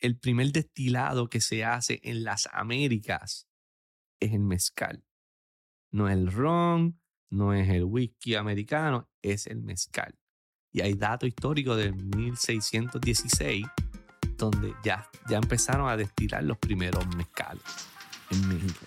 el primer destilado que se hace en las Américas es el mezcal. No es el ron, no es el whisky americano, es el mezcal. Y hay datos históricos de 1616 donde ya, ya empezaron a destilar los primeros mezcales en México.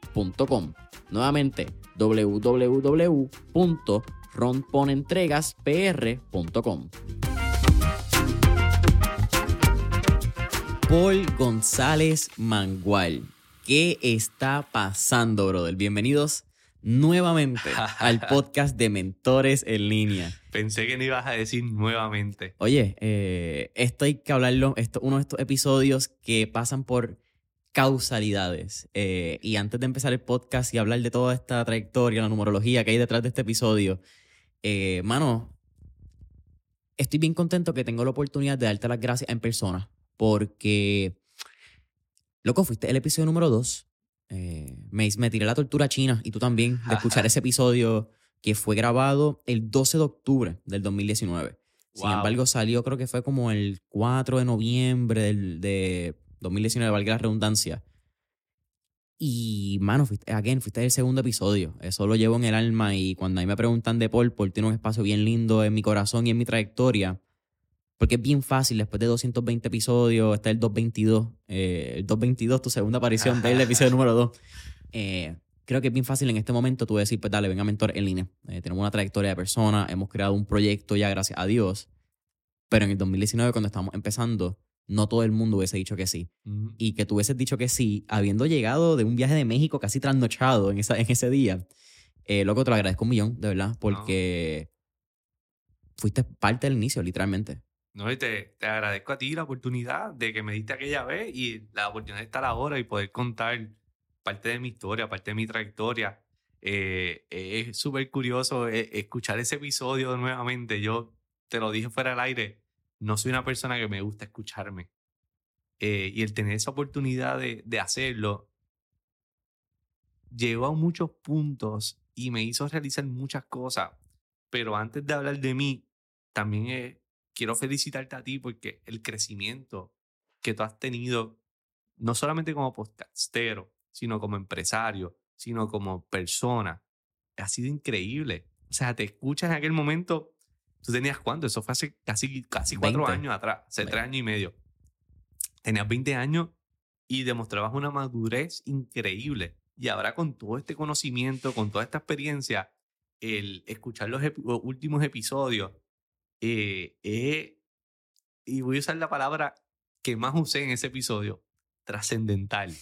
Nuevamente, www.ronponentregaspr.com. Paul González Mangual. ¿Qué está pasando, brother? Bienvenidos nuevamente al podcast de Mentores en Línea. Pensé que no ibas a decir nuevamente. Oye, eh, esto hay que hablarlo, esto, uno de estos episodios que pasan por causalidades. Eh, y antes de empezar el podcast y hablar de toda esta trayectoria, la numerología que hay detrás de este episodio, eh, mano, estoy bien contento que tengo la oportunidad de darte las gracias en persona. Porque, loco, fuiste el episodio número 2. Eh, me, me tiré la tortura china y tú también de escuchar ese episodio que fue grabado el 12 de octubre del 2019. Sin embargo, salió creo que fue como el 4 de noviembre del, de 2019, valga la redundancia. Y, mano, fuiste, again, fuiste el segundo episodio. Eso lo llevo en el alma. Y cuando a mí me preguntan de Paul, Paul tiene un espacio bien lindo en mi corazón y en mi trayectoria. Porque es bien fácil, después de 220 episodios, está el 222. Eh, el 222, tu segunda aparición del episodio número 2. Eh, creo que es bien fácil en este momento tú decir, pues dale, venga, mentor en línea. Eh, tenemos una trayectoria de persona, hemos creado un proyecto ya, gracias a Dios. Pero en el 2019, cuando estábamos empezando, no todo el mundo hubiese dicho que sí. Y que tú hubieses dicho que sí, habiendo llegado de un viaje de México casi trasnochado en, esa, en ese día. Eh, loco, te lo agradezco un millón, de verdad, porque fuiste parte del inicio, literalmente. No, y te, te, agradezco a ti la oportunidad de que me diste aquella vez y la oportunidad de estar ahora y poder contar parte de mi historia, parte de mi trayectoria. Eh, es súper curioso eh, escuchar ese episodio nuevamente. Yo te lo dije fuera del aire no soy una persona que me gusta escucharme. Eh, y el tener esa oportunidad de, de, hacerlo llegó a muchos puntos y me hizo realizar muchas cosas. Pero antes de hablar de mí, también eh, quiero felicitarte a ti porque el crecimiento que tú has tenido, no solamente como podcastero, sino como empresario, sino como persona, ha sido increíble. O sea, te escuchas en aquel momento ¿Tú tenías cuánto? Eso fue hace casi, casi cuatro años atrás, hace tres años y medio. Tenías 20 años y demostrabas una madurez increíble. Y ahora con todo este conocimiento, con toda esta experiencia, el escuchar los, últimos episodios, eh, eh, y voy a usar la palabra que más usé en ese episodio, trascendental.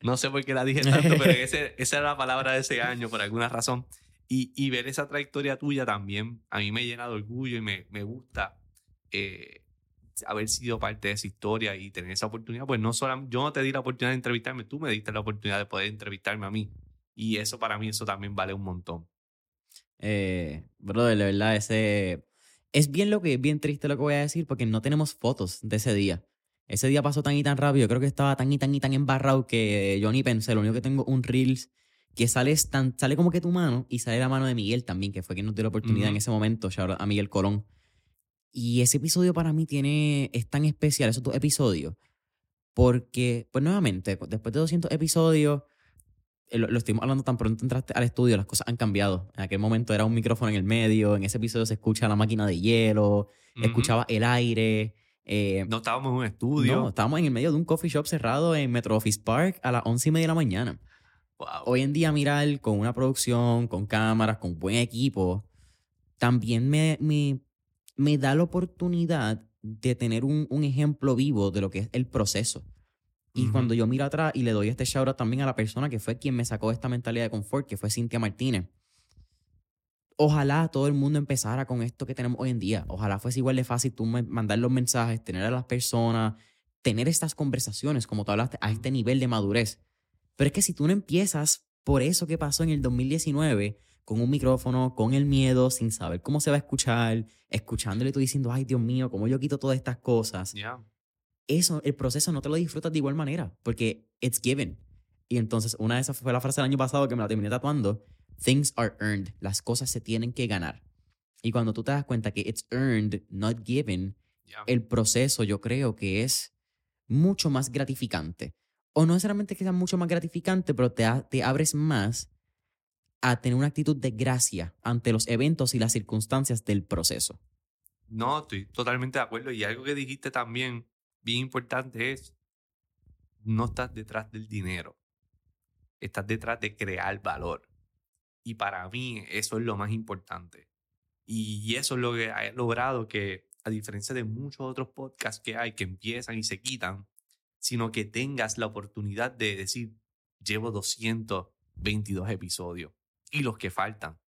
No sé por qué la dije tanto, pero ese, esa era la palabra de ese año por alguna razón. Y, ver esa trayectoria tuya también a mí me llena de orgullo y me, me gusta eh, haber sido parte de esa historia y tener esa oportunidad. Pues no solo yo no te di la oportunidad de entrevistarme, tú me diste la oportunidad de poder entrevistarme a mí. Y eso para mí, eso también vale un montón. Eh, brother, la verdad, ese... Es bien lo que bien triste lo que voy a decir porque no tenemos fotos de ese día. Ese día pasó tan y tan rápido, creo que estaba tan y tan y tan embarrado que yo ni pensé, lo único que tengo un Reels que sale, tan, sale como que tu mano y sale la mano de Miguel también, que fue quien nos dio la oportunidad en Ujú. ese momento, a Miguel Colón. Y ese episodio para mí tiene, es tan especial, esos dos episodios, porque, pues nuevamente, después de 200 episodios, eh, lo, lo estuvimos hablando tan pronto entraste al estudio, las cosas han cambiado. En aquel momento era un micrófono en el medio, en ese episodio se escucha la máquina de hielo, Ujú. escuchaba el aire. eh, No estábamos en un estudio. no, estábamos en el medio de un coffee shop cerrado en Metro Office Park a las once y media de la mañana. Wow. Hoy en día mirar con una producción, con cámaras, con buen equipo, también me, me, me da la oportunidad de tener un, un ejemplo vivo de lo que es el proceso. Y Ujú. cuando yo miro atrás y le doy este shout out también a la persona que fue quien me sacó esta mentalidad de confort, que fue Cintia Martínez. Ojalá todo el mundo empezara con esto que tenemos hoy en día. Ojalá fuese igual de fácil tú mandar los mensajes, tener a las personas, tener estas conversaciones, como tú hablaste, a este nivel de madurez. Pero es que si tú no empiezas por eso que pasó en el 2019, con un micrófono, con el miedo, sin saber cómo se va a escuchar, escuchándole tú diciendo, ay Dios mío, ¿cómo yo quito todas estas cosas? Eso, el proceso no te lo disfrutas de igual manera, porque it's given. Y entonces, una de esas fue la frase del año pasado que me la terminé tatuando. Things are earned. Las cosas se tienen que ganar. Y cuando tú te das cuenta que it's earned, not given, el proceso yo creo que es mucho más gratificante. O no necesariamente que sea mucho más gratificante, pero te, te abres más a tener una actitud de gracia ante los eventos y las circunstancias del proceso. No, estoy totalmente de acuerdo. Y algo que dijiste también, bien importante, es no estás detrás del dinero. Estás detrás de crear valor. Y para mí eso es lo más importante. Y eso es lo que ha logrado que, a diferencia de muchos otros podcasts que hay que empiezan y se quitan, sino que tengas la oportunidad de decir, llevo 222 episodios y los que faltan.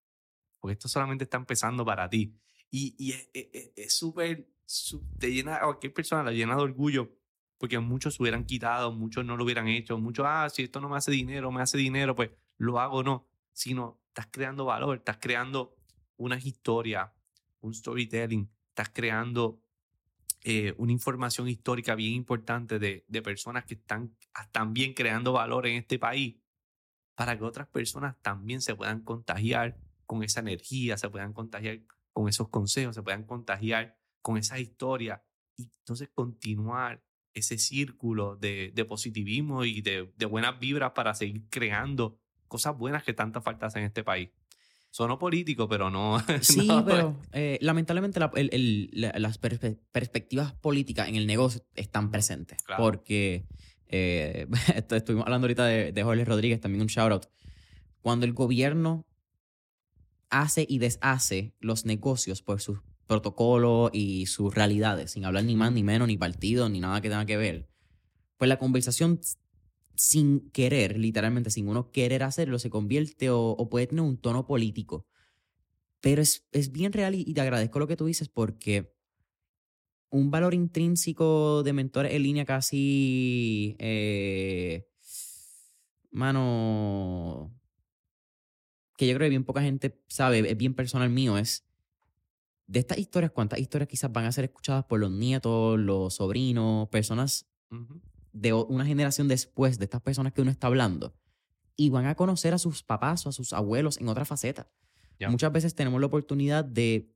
Porque esto solamente está empezando para ti. Y, y es- es es- es súper, te llena, a cualquier persona la llena de orgullo, porque muchos se hubieran quitado, muchos no lo hubieran hecho, muchos, ah, si esto no me hace dinero, me hace dinero, pues lo hago no. Sino, estás creando valor, estás creando una historia, un storytelling, estás creando eh, una información histórica bien importante de, de personas que están también creando valor en este país para que otras personas también se puedan contagiar con esa energía, se puedan contagiar con esos consejos, se puedan contagiar con esa historia y entonces continuar ese círculo de, de positivismo y de, de buenas vibras para seguir creando cosas buenas que tanta falta hacen en este país. Sonó político, pero no. Sí, no, pero eh, lamentablemente la- el- el- la- las perspe- perspectivas políticas en el negocio están presentes. Claro. Porque eh, estuvimos hablando ahorita de, de Jorge Rodríguez, también un shout out. Cuando el gobierno hace y deshace los negocios por sus protocolos y sus realidades, sin hablar ni más, ni menos, ni partido, ni nada que tenga que ver, pues la conversación sin querer, literalmente sin uno querer hacerlo, se convierte o, o puede tener un tono político. Pero es, es bien real y, te agradezco lo que tú dices porque un valor intrínseco de mentores en línea casi, eh, mano, que yo creo que bien poca gente sabe, es bien personal mío, es de estas historias, cuántas historias quizás van a ser escuchadas por los nietos, los sobrinos, personas. De una generación después de estas personas que uno está hablando y van a conocer a sus papás o a sus abuelos en otra faceta. Muchas veces tenemos la oportunidad de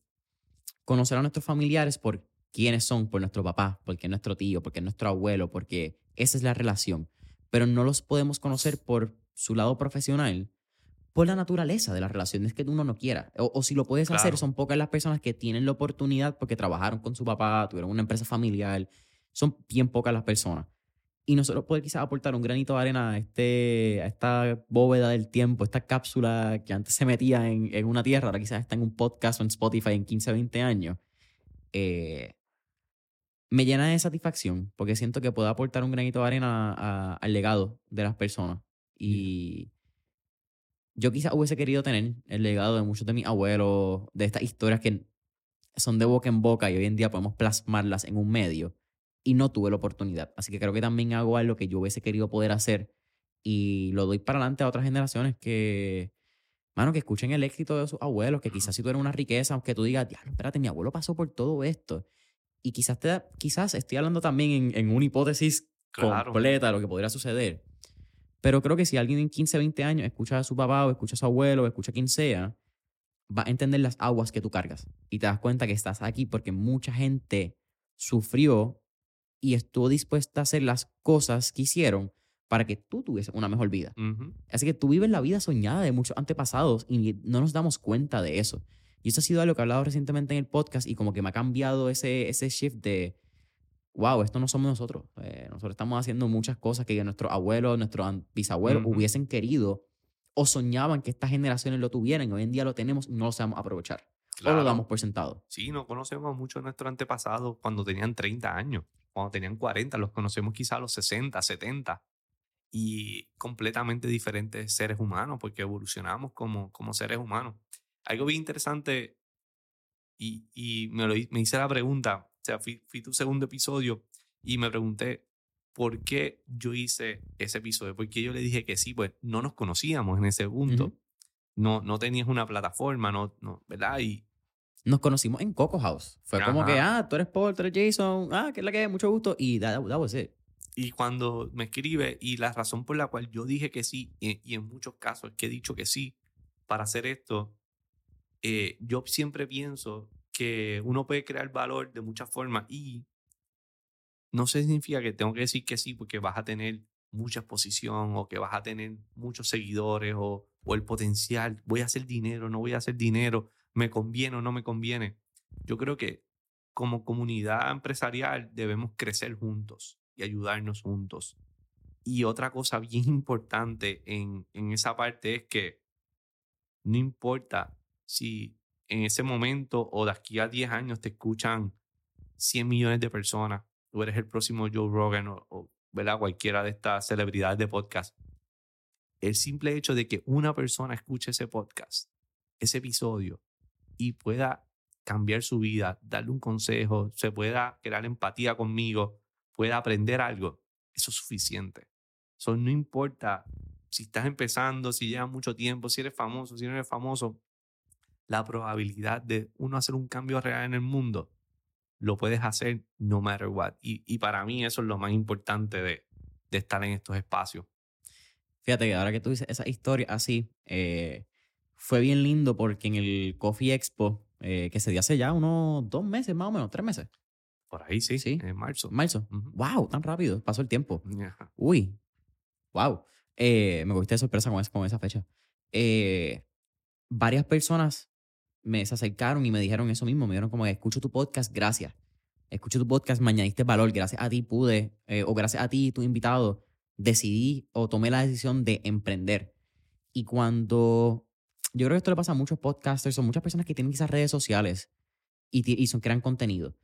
conocer a nuestros familiares por quiénes son, por nuestro papá, porque es nuestro tío, porque es nuestro abuelo, porque esa es la relación. Pero no los podemos conocer por su lado profesional, por la naturaleza de las relaciones que uno no quiera. O, o si lo puedes hacer, son pocas las personas que tienen la oportunidad porque trabajaron con su papá, tuvieron una empresa familiar. Son bien pocas las personas. Y nosotros poder quizás aportar un granito de arena a, este, a esta bóveda del tiempo, esta cápsula que antes se metía en, en una tierra, ahora quizás está en un podcast o en Spotify en 15, 20 años, eh, me llena de satisfacción porque siento que puedo aportar un granito de arena a- al legado de las personas. Y yo quizás hubiese querido tener el legado de muchos de mis abuelos, de estas historias que son de boca en boca y hoy en día podemos plasmarlas en un medio y no tuve la oportunidad. Así que creo que también hago algo que yo hubiese querido poder hacer y lo doy para adelante a otras generaciones que, mano, que escuchen el éxito de sus abuelos, que quizás si tú eres una riqueza, aunque tú digas, diablo, espérate, mi abuelo pasó por todo esto. Y quizás, te da- quizás estoy hablando también en, en una hipótesis Claro. completa de lo que podría suceder. Pero creo que si alguien en 15, 20 años escucha a su papá o escucha a su abuelo o escucha a quien sea, va a entender las aguas que tú cargas. Y te das cuenta que estás aquí porque mucha gente sufrió y estuvo dispuesta a hacer las cosas que hicieron para que tú tuvieses una mejor vida. Así que tú vives la vida soñada de muchos antepasados y no nos damos cuenta de eso. Y eso ha sido algo que he hablado recientemente en el podcast y como que me ha cambiado ese, ese shift de, wow, esto no somos nosotros. Eh, nosotros estamos haciendo muchas cosas que nuestros abuelos, nuestros bisabuelos hubiesen querido o soñaban que estas generaciones lo tuvieran y hoy en día lo tenemos y no lo sabemos aprovechar. O Claro. lo damos por sentado. Sí, no conocemos mucho a nuestros antepasados cuando tenían 30 años, cuando tenían 40, los conocemos quizá a los 60, 70 y completamente diferentes seres humanos porque evolucionamos como, como seres humanos. Algo bien interesante y, y me, lo, me hice la pregunta, o sea, fui, fui tu segundo episodio y me pregunté por qué yo hice ese episodio, porque yo le dije que sí, pues no nos conocíamos en ese punto. Ujú. No, no tenías una plataforma, no, no, ¿verdad? Y, Nos conocimos en Coco House. Fue como que, Ajá. ah, tú eres Paul, tú eres Jason, ah, que es la que hay, mucho gusto. Y that, that was it. Y cuando me escribe, y la razón por la cual yo dije que sí, y, y en muchos casos que he dicho que sí para hacer esto, eh, yo siempre pienso que uno puede crear valor de muchas formas y no significa que tengo que decir que sí porque vas a tener mucha exposición o que vas a tener muchos seguidores o, o el potencial, voy a hacer dinero, no voy a hacer dinero, me conviene o no me conviene. Yo creo que como comunidad empresarial debemos crecer juntos y ayudarnos juntos. Y otra cosa bien importante en, en esa parte es que no importa si en ese momento o de aquí a 10 años te escuchan 100 millones de personas, tú eres el próximo Joe Rogan o, o, ¿verdad? cualquiera de estas celebridades de podcast. El simple hecho de que una persona escuche ese podcast, ese episodio, y pueda cambiar su vida, darle un consejo, se pueda crear empatía conmigo, pueda aprender algo, eso es suficiente. Eso no importa si estás empezando, si llevas mucho tiempo, si eres famoso, si no eres famoso, la probabilidad de uno hacer un cambio real en el mundo, lo puedes hacer no matter what. Y, y para mí eso es lo más importante de, de estar en estos espacios. Fíjate que ahora que tú dices esa historia así, eh, fue bien lindo porque en el Coffee Expo, eh, que se dio hace ya unos dos meses más o menos, tres meses, Por ahí sí, Sí. en marzo. marzo. Ujú. ¡Wow! Tan rápido, pasó el tiempo. Ajá. Uy, wow. Eh, me cogiste de sorpresa con, esa- con esa fecha. Eh, varias personas me se acercaron y me dijeron eso mismo. Me dijeron como escucho tu podcast, gracias. Escucho tu podcast, me añadiste valor. Gracias a ti pude, eh, o gracias a ti, tu invitado, decidí o tomé la decisión de emprender. Y cuando, yo creo que esto le pasa a muchos podcasters o muchas personas que tienen quizás redes sociales y, y son, crean contenido.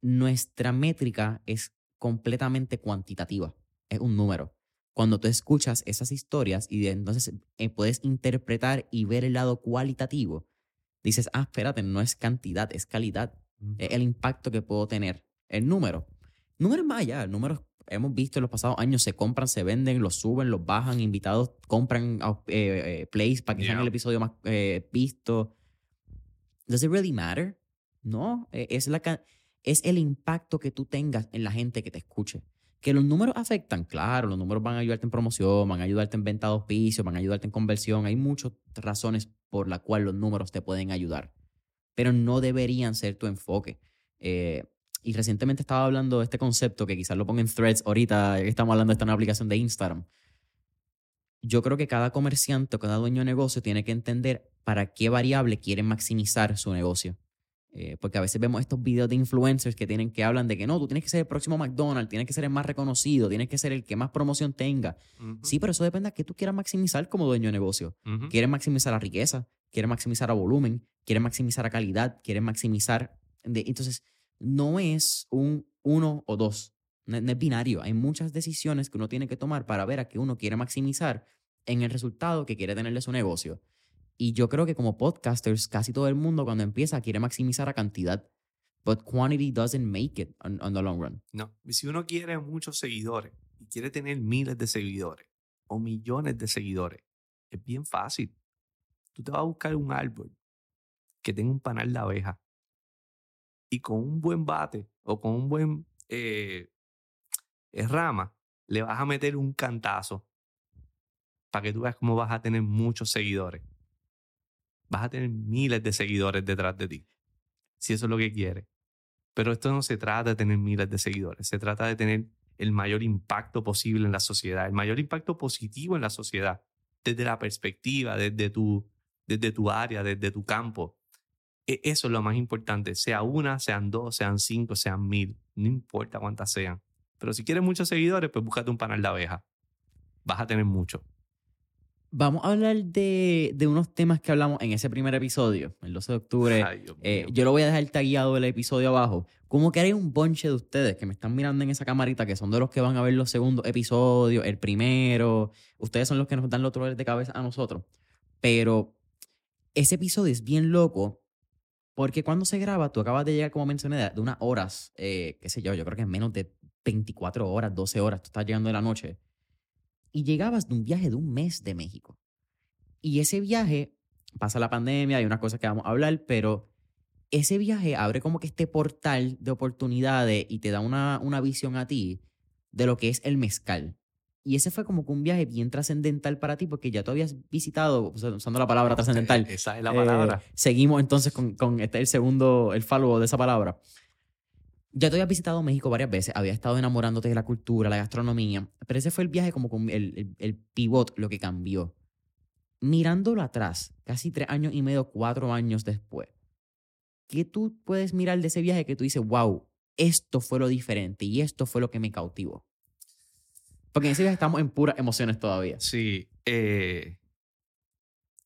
Nuestra métrica es completamente cuantitativa, es un número. Cuando tú escuchas esas historias y de- entonces eh, puedes interpretar y ver el lado cualitativo, dices, ah, espérate, no es cantidad, es calidad es el impacto que puedo tener. El número. Números más allá. Números hemos visto en los pasados años se compran, se venden, los suben, los bajan, invitados compran eh, eh, plays para que sean Yeah. el episodio más eh, visto. Does it really matter? No, eh, es, la, es el impacto que tú tengas en la gente que te escuche. Que los números afectan, claro, los números van a ayudarte en promoción, van a ayudarte en venta de auspicio, van a ayudarte en conversión. Hay muchas razones por las cuales los números te pueden ayudar pero no deberían ser tu enfoque. Eh, y recientemente estaba hablando de este concepto que quizás lo ponga en threads ahorita, ya que estamos hablando de esta nueva aplicación de Instagram. Yo creo que cada comerciante o cada dueño de negocio tiene que entender para qué variable quiere maximizar su negocio. Eh, porque a veces vemos estos videos de influencers que tienen que hablan de que no, tú tienes que ser el próximo McDonald's, tienes que ser el más reconocido, tienes que ser el que más promoción tenga. Sí, pero eso depende de qué tú quieras maximizar como dueño de negocio. Quieres maximizar la riqueza, quieres maximizar a volumen, quieres maximizar a calidad, quieres maximizar... de- entonces, no es un uno o dos, no, es binario. Hay muchas decisiones que uno tiene que tomar para ver a qué uno quiere maximizar en el resultado que quiere tener de su negocio. Y yo creo que como podcasters, casi todo el mundo cuando empieza quiere maximizar a cantidad. But quantity doesn't make it on, on the long run. No, si uno quiere muchos seguidores y quiere tener miles de seguidores o millones de seguidores, es bien fácil. Tú te vas a buscar un árbol que tenga un panal de abejas y con un buen bate o con un buen eh, rama, le vas a meter un cantazo para que tú veas cómo vas a tener muchos seguidores. Vas a tener miles de seguidores detrás de ti, si eso es lo que quieres. Pero esto no se trata de tener miles de seguidores, se trata de tener el mayor impacto posible en la sociedad, el mayor impacto positivo en la sociedad, desde la perspectiva, desde tu, desde tu área, desde tu campo. E, eso es lo más importante, sea una, sean dos, sean cinco, sean mil, no importa cuántas sean. Pero si quieres muchos seguidores, pues búscate un panal de abeja. Vas a tener mucho. Vamos a hablar de, de, unos temas que hablamos en ese primer episodio, el 12 de octubre. Eh, yo lo voy a dejar tagueado el episodio abajo. Como que hay un bonche de ustedes que me están mirando en esa camarita, que son de los que van a ver los segundos episodios, el primero. Ustedes son los que nos dan los dolores de cabeza a nosotros. Pero ese episodio es bien loco porque cuando se graba, tú acabas de llegar, como mencioné, de, unas horas, eh, qué sé yo, yo creo que es menos de 24 horas, 12 horas, tú estás llegando de la noche y llegabas de un viaje de un mes de México. Y ese viaje, pasa la pandemia, hay unas cosas que vamos a hablar, pero ese viaje abre como que este portal de oportunidades y te da una, una visión a ti de lo que es el mezcal. Y ese fue como que un viaje bien trascendental para ti porque ya tú habías visitado, usando la palabra trascendental. Esa es la palabra. Eh, seguimos entonces con, con este, el segundo, el follow de esa palabra ya te había visitado México varias veces, había estado enamorándote de la cultura, la gastronomía, pero ese fue el viaje como el, el, el pivot, lo que cambió. Mirándolo atrás, casi tres años y medio, cuatro años después, ¿qué tú puedes mirar de ese viaje que tú dices, wow, esto fue lo diferente y esto fue lo que me cautivó? Porque en ese viaje estamos en puras emociones todavía. Sí. Eh,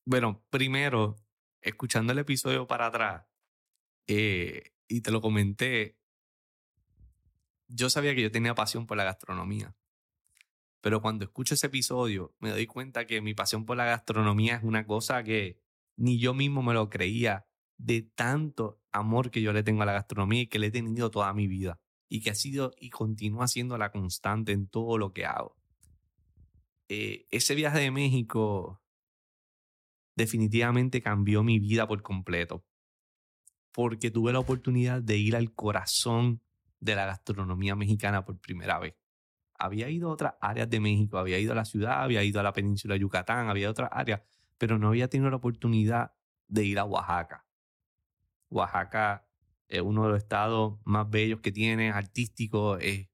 bueno, primero, escuchando el episodio para atrás, eh, y te lo comenté, yo sabía que yo tenía pasión por la gastronomía. Pero cuando escucho ese episodio, me doy cuenta que mi pasión por la gastronomía es una cosa que ni yo mismo me lo creía de tanto amor que yo le tengo a la gastronomía y que le he tenido toda mi vida. Y que ha sido y continúa siendo la constante en todo lo que hago. Eh, ese viaje de México definitivamente cambió mi vida por completo. Porque tuve la oportunidad de ir al corazón de la gastronomía mexicana por primera vez. Había ido a otras áreas de México, había ido a la ciudad, había ido a la península de Yucatán, había otras áreas, pero no había tenido la oportunidad de ir a Oaxaca. Oaxaca es uno de los estados más bellos que tiene, artístico, es,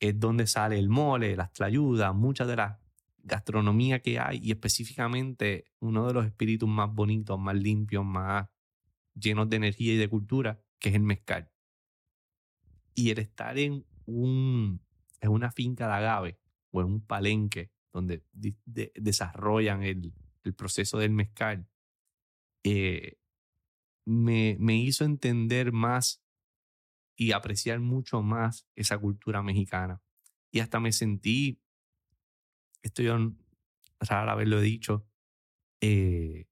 es donde sale el mole, las tlayudas, muchas de las gastronomía que hay y específicamente uno de los espíritus más bonitos, más limpios, más llenos de energía y de cultura, que es el mezcal. Y el estar en, un, en una finca de agave o en un palenque donde desarrollan el, el, proceso del mezcal, eh, me, me hizo entender más y apreciar mucho más esa cultura mexicana. Y hasta me sentí, esto yo rara haberlo dicho, eh,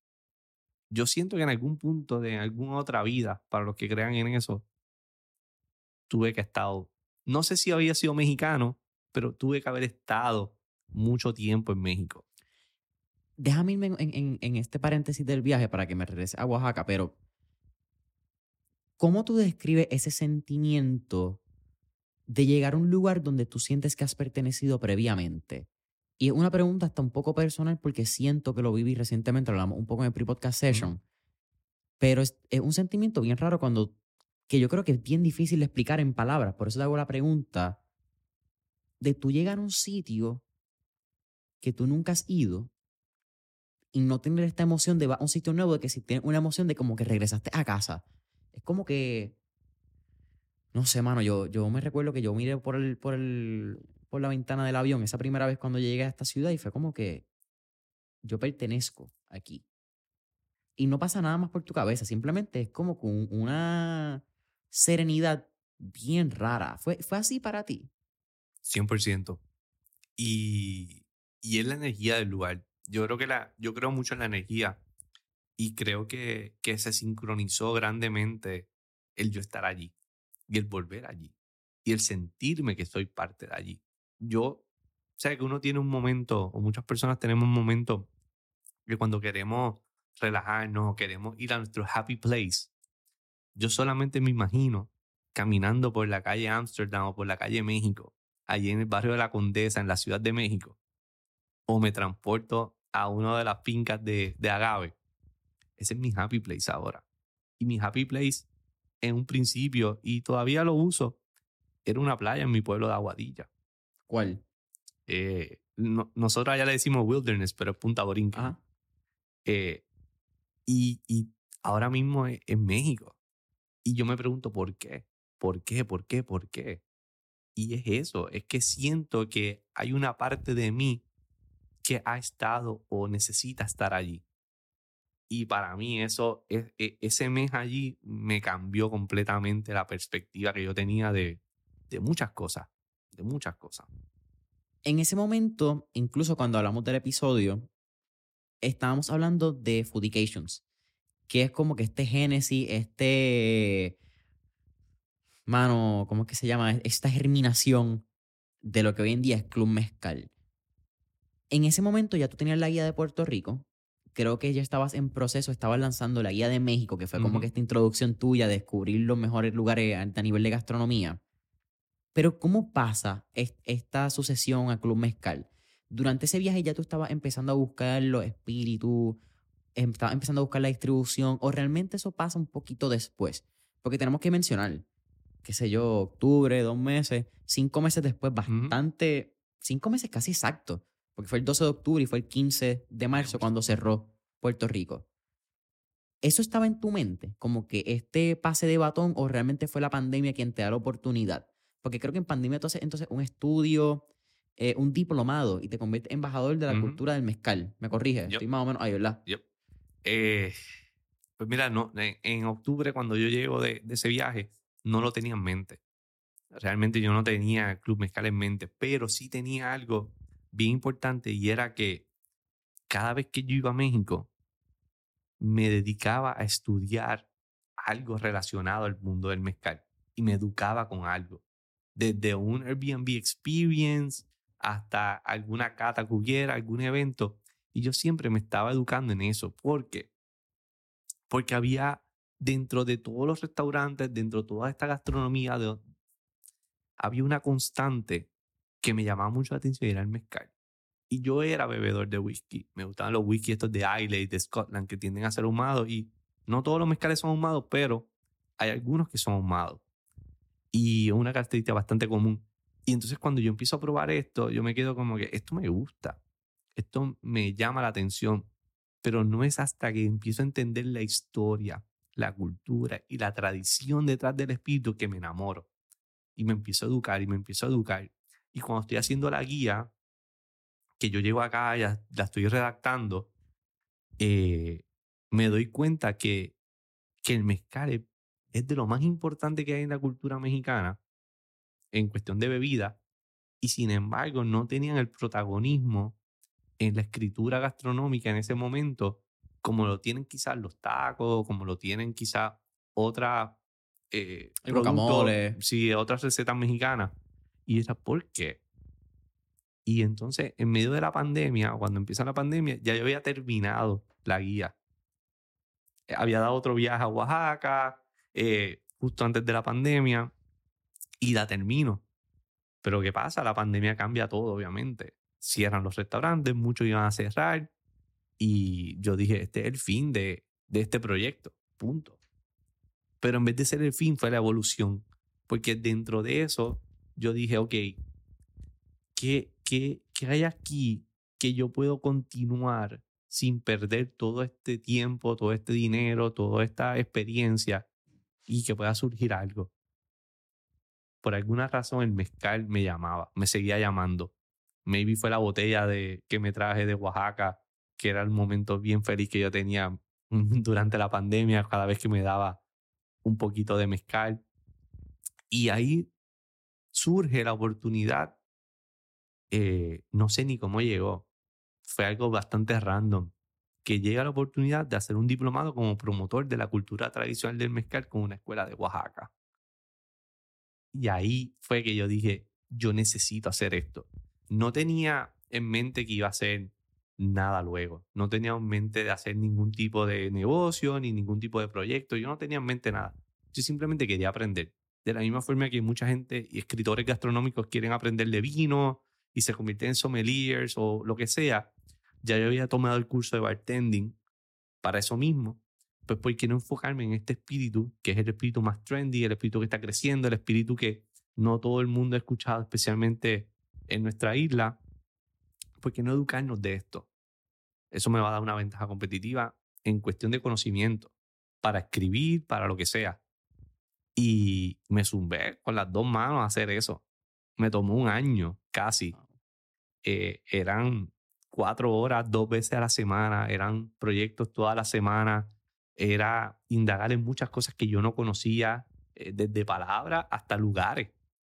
yo siento que en algún punto de alguna otra vida, para los que crean en eso, tuve que estar, no sé si había sido mexicano, pero tuve que haber estado mucho tiempo en México. Déjame irme en, en, este paréntesis del viaje para que me regrese a Oaxaca, pero ¿cómo tú describes ese sentimiento de llegar a un lugar donde tú sientes que has pertenecido previamente? Y es una pregunta hasta un poco personal porque siento que lo viví recientemente, hablamos un poco en el pre-podcast session, pero es, es, un sentimiento bien raro cuando que yo creo que es bien difícil de explicar en palabras. Por eso te hago la pregunta de tú llegar a un sitio que tú nunca has ido y no tener esta emoción de va a un sitio nuevo, de que si tienes una emoción de como que regresaste a casa. Es como que, no sé, mano, yo, yo me recuerdo que yo miré por, el, por, el, por la ventana del avión esa primera vez cuando llegué a esta ciudad y fue como que yo pertenezco aquí. Y no pasa nada más por tu cabeza, simplemente es como con una serenidad bien rara. ¿Fue, fue así para ti? 100%. Y, y es la energía del lugar. Yo creo que la, yo creo mucho en la energía y creo que, que se sincronizó grandemente el yo estar allí y el volver allí y el sentirme que soy parte de allí. Yo, sé que uno tiene un momento, o muchas personas tenemos un momento que cuando queremos relajarnos, queremos ir a nuestro happy place, yo solamente me imagino caminando por la calle Amsterdam o por la calle México, allí en el barrio de la Condesa, en la Ciudad de México, o me transporto a una de las fincas de, de Agave. Ese es mi happy place ahora. Y mi happy place en un principio, y todavía lo uso, era una playa en mi pueblo de Aguadilla. ¿Cuál? Eh, no- nosotros allá le decimos wilderness, pero es Punta Borinquen. Ajá. Eh, y, y ahora mismo es en México. Y yo me pregunto por qué, por qué, por qué, por qué. Y es eso, es que siento que hay una parte de mí que ha estado o necesita estar allí. Y para mí eso, e- e- ese mes allí me cambió completamente la perspectiva que yo tenía de, de muchas cosas, de muchas cosas. En ese momento, incluso cuando hablamos del episodio, estábamos hablando de Foodications, que es como que este génesis, este. Mano, ¿cómo es que se llama? Esta germinación de lo que hoy en día es Club Mezcal. En ese momento ya tú tenías la guía de Puerto Rico. Creo que ya estabas en proceso, estabas lanzando la guía de México, que fue como que esta introducción tuya, de descubrir los mejores lugares a nivel de gastronomía. Pero ¿cómo pasa es- esta sucesión a Club Mezcal? Durante ese viaje ya tú estabas empezando a buscar los espíritus, em- estabas empezando a buscar la distribución, o realmente eso pasa un poquito después. Porque tenemos que mencionar, qué sé yo, octubre, dos meses, cinco meses después, bastante, cinco meses casi exacto, porque fue el 12 de octubre y fue el 15 de marzo cuando cerró Puerto Rico. ¿Eso estaba en tu mente? Como que este pase de batón o realmente fue la pandemia quien te da la oportunidad? Porque creo que en pandemia tú haces entonces un estudio, eh, un diplomado y te conviertes en embajador de la cultura del mezcal. ¿Me corrige? Estoy más o menos ahí, ¿verdad? Yep. Eh, pues mira, no, en, en octubre cuando yo llego de, de ese viaje, no lo tenía en mente. Realmente yo no tenía Club Mezcal en mente, pero sí tenía algo bien importante y era que cada vez que yo iba a México, me dedicaba a estudiar algo relacionado al mundo del mezcal y me educaba con algo. Desde un Airbnb experience hasta alguna cata que hubiera, algún evento. Y yo siempre me estaba educando en eso. ¿Por qué? Porque había dentro de todos los restaurantes, dentro de toda esta gastronomía, de- había una constante que me llamaba mucho la atención era el mezcal. Y yo era bebedor de whisky. Me gustaban los whisky estos de Islay, de Scotland, que tienden a ser ahumados. Y no todos los mezcales son ahumados, pero hay algunos que son ahumados. Y es una característica bastante común. Y entonces cuando yo empiezo a probar esto, yo me quedo como que esto me gusta. Esto me llama la atención. Pero no es hasta que empiezo a entender la historia, la cultura y la tradición detrás del espíritu que me enamoro. Y me empiezo a educar y me empiezo a educar. Y cuando estoy haciendo la guía, que yo llego acá, ya la estoy redactando, eh, me doy cuenta que, que el mezcal es, de lo más importante que hay en la cultura mexicana en cuestión de bebida y sin embargo no tenían el protagonismo en la escritura gastronómica en ese momento como lo tienen quizás los tacos, como lo tienen quizás otras eh, productos, sí, otras recetas mexicanas. Y era, ¿por qué? Y entonces, en medio de la pandemia, cuando empieza la pandemia, ya yo había terminado la guía. Eh, Había dado otro viaje a Oaxaca, eh, justo antes de la pandemia, y la termino. Pero ¿qué pasa? La pandemia cambia todo, obviamente. Cierran los restaurantes, muchos iban a cerrar, y yo dije, este es el fin de, de este proyecto, punto. Pero en vez de ser el fin, fue la evolución. Porque dentro de eso, yo dije, ok, ¿qué, qué, qué hay aquí que yo puedo continuar sin perder todo este tiempo, todo este dinero, toda esta experiencia y que pueda surgir algo? Por alguna razón el mezcal me llamaba, me seguía llamando. Maybe fue la botella de, que me traje de Oaxaca, que era el momento bien feliz que yo tenía durante la pandemia, cada vez que me daba un poquito de mezcal. Y ahí surge la oportunidad. eh, no sé ni cómo llegó. Fue algo bastante random. Que llega la oportunidad de hacer un diplomado como promotor de la cultura tradicional del mezcal con una escuela de Oaxaca. Y ahí fue que yo dije, yo necesito hacer esto. No tenía en mente que iba a hacer nada luego. No tenía en mente de hacer ningún tipo de negocio ni ningún tipo de proyecto. Yo no tenía en mente nada. Yo simplemente quería aprender. De la misma forma que mucha gente y escritores gastronómicos quieren aprender de vino y se convierten en sommeliers o lo que sea, ya yo había tomado el curso de bartending para eso mismo. Pues, ¿por qué no enfocarme en este espíritu, que es el espíritu más trendy, el espíritu que está creciendo, el espíritu que no todo el mundo ha escuchado, especialmente en nuestra isla? ¿Por qué no educarnos de esto? Eso me va a dar una ventaja competitiva en cuestión de conocimiento, para escribir, para lo que sea. Y me zumbé con las dos manos a hacer eso. Me tomó un año casi. Eh, eran cuatro horas, dos veces a la semana, eran proyectos toda la semana, era indagar en muchas cosas que yo no conocía, eh, desde palabras hasta lugares.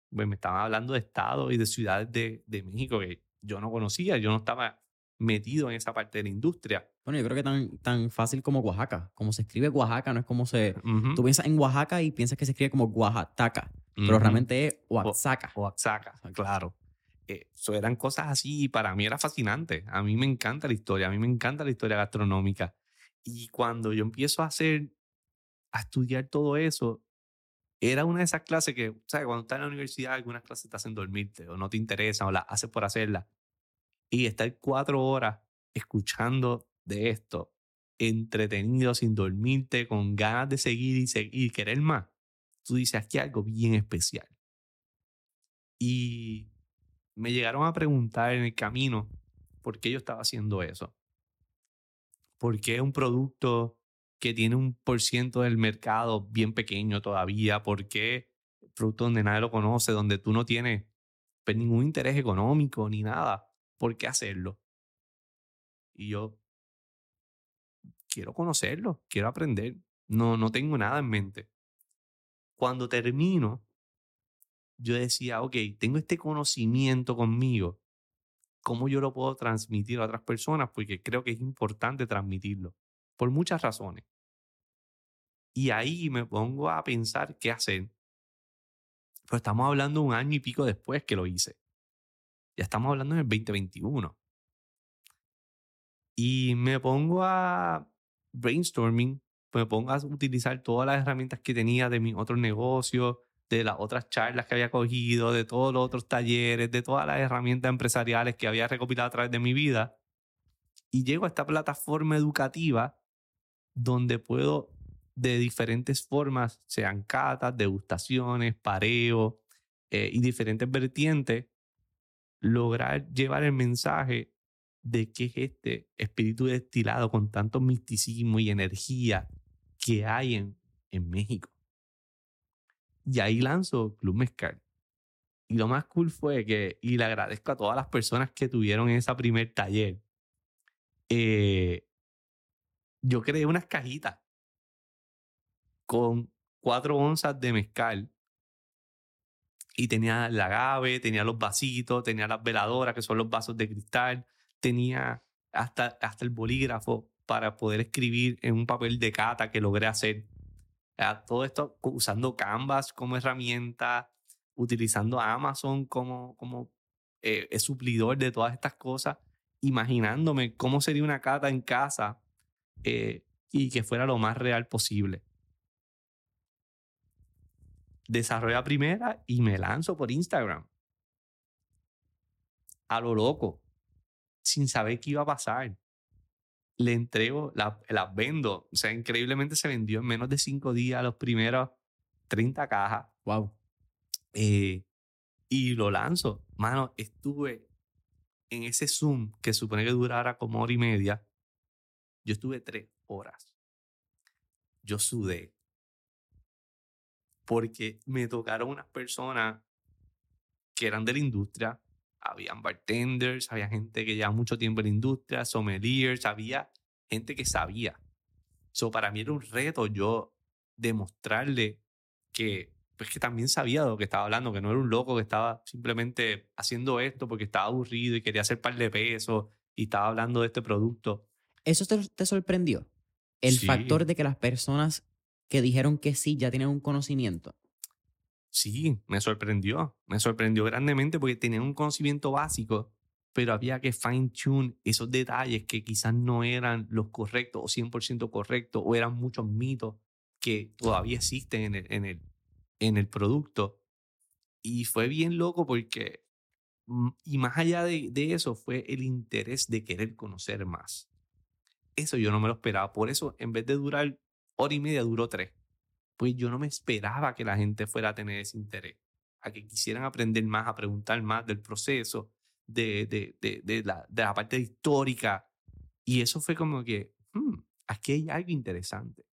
Pues me estaban hablando de estados y de ciudades de, de México que yo no conocía, yo no estaba metido en esa parte de la industria. Bueno, yo creo que tan, tan fácil como Oaxaca. Como se escribe Oaxaca, no es como se... Tú piensas en Oaxaca y piensas que se escribe como Oaxaca, pero realmente es Oaxaca. Oaxaca, claro. Eso eh, eran cosas así y para mí era fascinante. A mí me encanta la historia, a mí me encanta la historia gastronómica. Y cuando yo empiezo a hacer, a estudiar todo eso, era una de esas clases que, ¿sabes? Cuando estás en la universidad, algunas clases te hacen dormirte o no te interesan o las haces por hacerlas y estar cuatro horas escuchando de esto, entretenido, sin dormirte, con ganas de seguir y seguir, querer más, tú dices, aquí algo bien especial. Y me llegaron a preguntar en el camino por qué yo estaba haciendo eso. ¿Por qué un producto que tiene un por ciento del mercado bien pequeño todavía? ¿Por qué producto donde nadie lo conoce, donde tú no tienes pues, ningún interés económico ni nada? ¿Por qué hacerlo? Y yo quiero conocerlo, quiero aprender. No, no tengo nada en mente. Cuando termino, yo decía, ok, tengo este conocimiento conmigo. ¿Cómo yo lo puedo transmitir a otras personas? Porque creo que es importante transmitirlo. Por muchas razones. Y ahí me pongo a pensar qué hacer. Pero estamos hablando un año y pico después que lo hice. Ya estamos hablando en el 2021. Y me pongo a brainstorming, me pongo a utilizar todas las herramientas que tenía de mis otros negocios, de las otras charlas que había cogido, de todos los otros talleres, de todas las herramientas empresariales que había recopilado a través de mi vida. Y llego a esta plataforma educativa donde puedo de diferentes formas, sean catas, degustaciones, pareos eh, y diferentes vertientes, lograr llevar el mensaje de qué es este espíritu destilado con tanto misticismo y energía que hay en, en México. Y ahí lanzo Club Mezcal. Y lo más cool fue que, y le agradezco a todas las personas que tuvieron ese primer taller, eh, yo creé unas cajitas con cuatro onzas de mezcal y tenía la agave, tenía los vasitos, tenía las veladoras, que son los vasos de cristal, tenía hasta, hasta el bolígrafo para poder escribir en un papel de cata que logré hacer. Todo esto usando Canvas como herramienta, utilizando Amazon como, como eh, suplidor de todas estas cosas, imaginándome cómo sería una cata en casa eh, y que fuera lo más real posible desarrollo primera y me lanzo por Instagram. A lo loco, sin saber qué iba a pasar. Le entrego, las la vendo. O sea, increíblemente se vendió en menos de cinco días los primeros 30 cajas. Wow. Eh, y lo lanzo. Mano, estuve en ese Zoom que supone que durara como hora y media. Yo estuve tres horas. Yo sudé, porque me tocaron unas personas que eran de la industria. Habían bartenders, había gente que lleva mucho tiempo en la industria, sommeliers, había gente que sabía. So, para mí era un reto yo demostrarle que, pues, que también sabía de lo que estaba hablando, que no era un loco que estaba simplemente haciendo esto porque estaba aburrido y quería hacer par de pesos y estaba hablando de este producto. ¿Eso te, sorprendió? El factor de que las personas que dijeron que sí, ya tienen un conocimiento? Sí, me sorprendió. Me sorprendió grandemente porque tenían un conocimiento básico, pero había que fine tune esos detalles que quizás no eran los correctos o 100% correctos o eran muchos mitos que todavía existen en el, en el, en el producto. Y fue bien loco porque, mm, y más allá de, de eso, fue el interés de querer conocer más. Eso yo no me lo esperaba. Por eso, en vez de durar hora y media, duró tres. Pues yo no me esperaba que la gente fuera a tener ese interés, a que quisieran aprender más, a preguntar más del proceso, de, de, de, de la, parte histórica. Y eso fue como que, hmm, aquí hay algo interesante.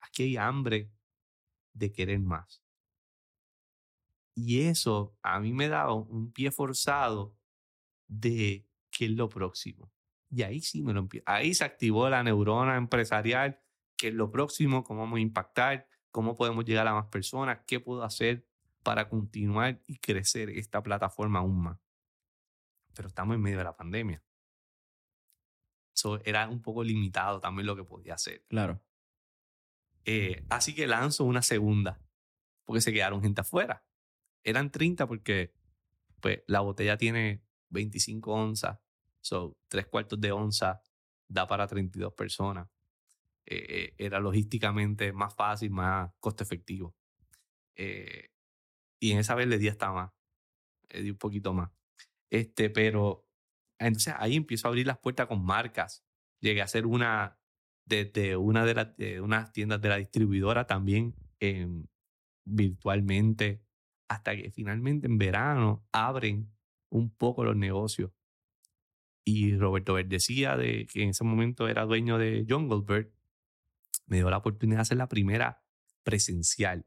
Aquí hay hambre de querer más. Y eso a mí me daba un pie forzado de qué es lo próximo. Y ahí sí me lo Ahí se activó la neurona empresarial, qué es lo próximo, cómo vamos a impactar, cómo podemos llegar a más personas, qué puedo hacer para continuar y crecer esta plataforma aún más. Pero estamos en medio de la pandemia. Eso era un poco limitado también lo que podía hacer. Claro. Eh, así que lanzo una segunda, porque se quedaron gente afuera. Eran 30 porque pues, la botella tiene 25 onzas, so tres cuartos de onza da para 32 personas. Eh, eh, era logísticamente más fácil, más costo efectivo. y en esa vez le di hasta más, le di un poquito más. Este, pero entonces ahí empiezo a abrir las puertas con marcas. Llegué a hacer una desde una de, las unas tiendas de la distribuidora también em, virtualmente, hasta que finalmente en verano abren un poco los negocios. Y Roberto decía de que en ese momento era dueño de Jungle Bird, me dio la oportunidad de hacer la primera presencial.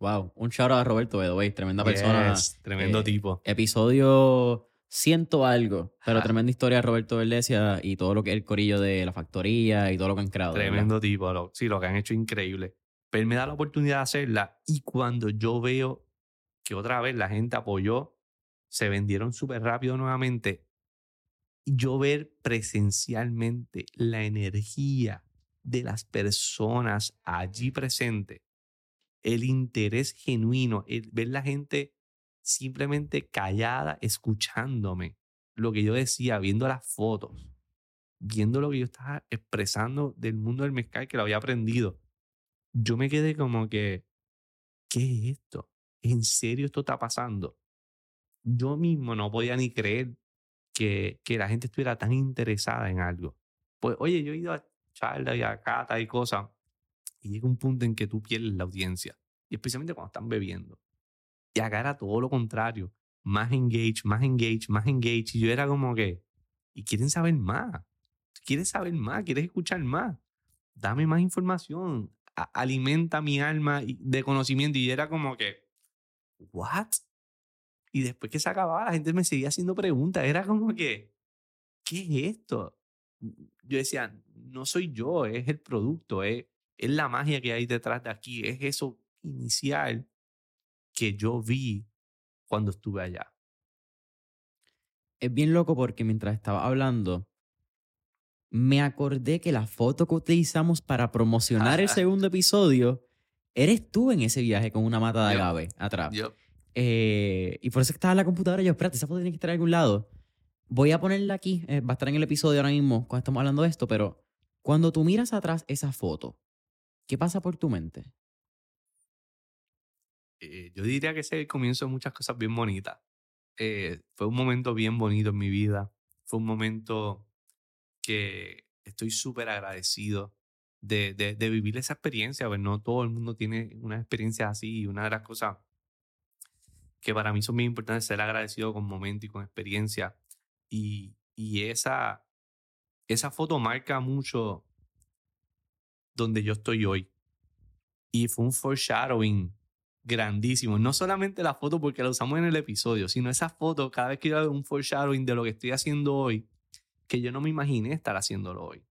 Wow, un shout out a Roberto Bedoy, tremenda persona. Tremendo eh, tipo. Episodio siento algo, pero tremenda historia de Roberto Verdesia y todo lo que es el corillo de la factoría y todo lo que han creado. Tremendo tipo, sí, lo que han hecho increíble. Pero me da la oportunidad de hacerla y cuando yo veo que otra vez la gente apoyó, se vendieron súper rápido nuevamente, yo ver presencialmente la energía de las personas allí presentes, el interés genuino, el ver la gente simplemente callada, escuchándome lo que yo decía, viendo las fotos, viendo lo que yo estaba expresando del mundo del mezcal que lo había aprendido. Yo me quedé como que, ¿qué es esto? ¿En serio esto está pasando? Yo mismo no podía ni creer que, que la gente estuviera tan interesada en algo. Pues, oye, yo he ido a charlas y a cata y cosas, y llega un punto en que tú pierdes la audiencia, y especialmente cuando están bebiendo. Y acá era todo lo contrario. Más engage, más engage, más engage. Y yo era como que, y quieren saber más. ¿Quieres saber más? ¿Quieres escuchar más? Dame más información. alimenta mi alma de conocimiento. Y era como que, ¿what? Y después que se acababa, la gente me seguía haciendo preguntas. Era como que, ¿qué es esto? Yo decía, no soy yo, es el producto, es, es la magia que hay detrás de aquí, es eso inicial que yo vi cuando estuve allá. Es bien loco porque mientras estaba hablando, me acordé que la foto que utilizamos para promocionar el segundo episodio, eres tú en ese viaje con una mata de agave atrás. Eh, y por eso estaba en la computadora. Yo, espérate, esa foto tiene que estar en algún lado. Voy a ponerla aquí. Eh, va a estar en el episodio ahora mismo cuando estamos hablando de esto. Pero cuando tú miras atrás esa foto, ¿qué pasa por tu mente? Eh, yo diría que ese es el comienzo de muchas cosas bien bonitas. Eh, fue un momento bien bonito en mi vida. Fue un momento que estoy súper agradecido de, de, vivir esa experiencia. Pues no todo el mundo tiene una experiencia así. Y una de las cosas que para mí son muy importantes es ser agradecido con momentos y con experiencia. Y esa, esa foto marca mucho donde yo estoy hoy. Y fue un foreshadowing grandísimo. No solamente la foto porque la usamos en el episodio, sino esa foto cada vez que yo hago un foreshadowing de lo que estoy haciendo hoy, que yo no me imaginé estar haciéndolo hoy.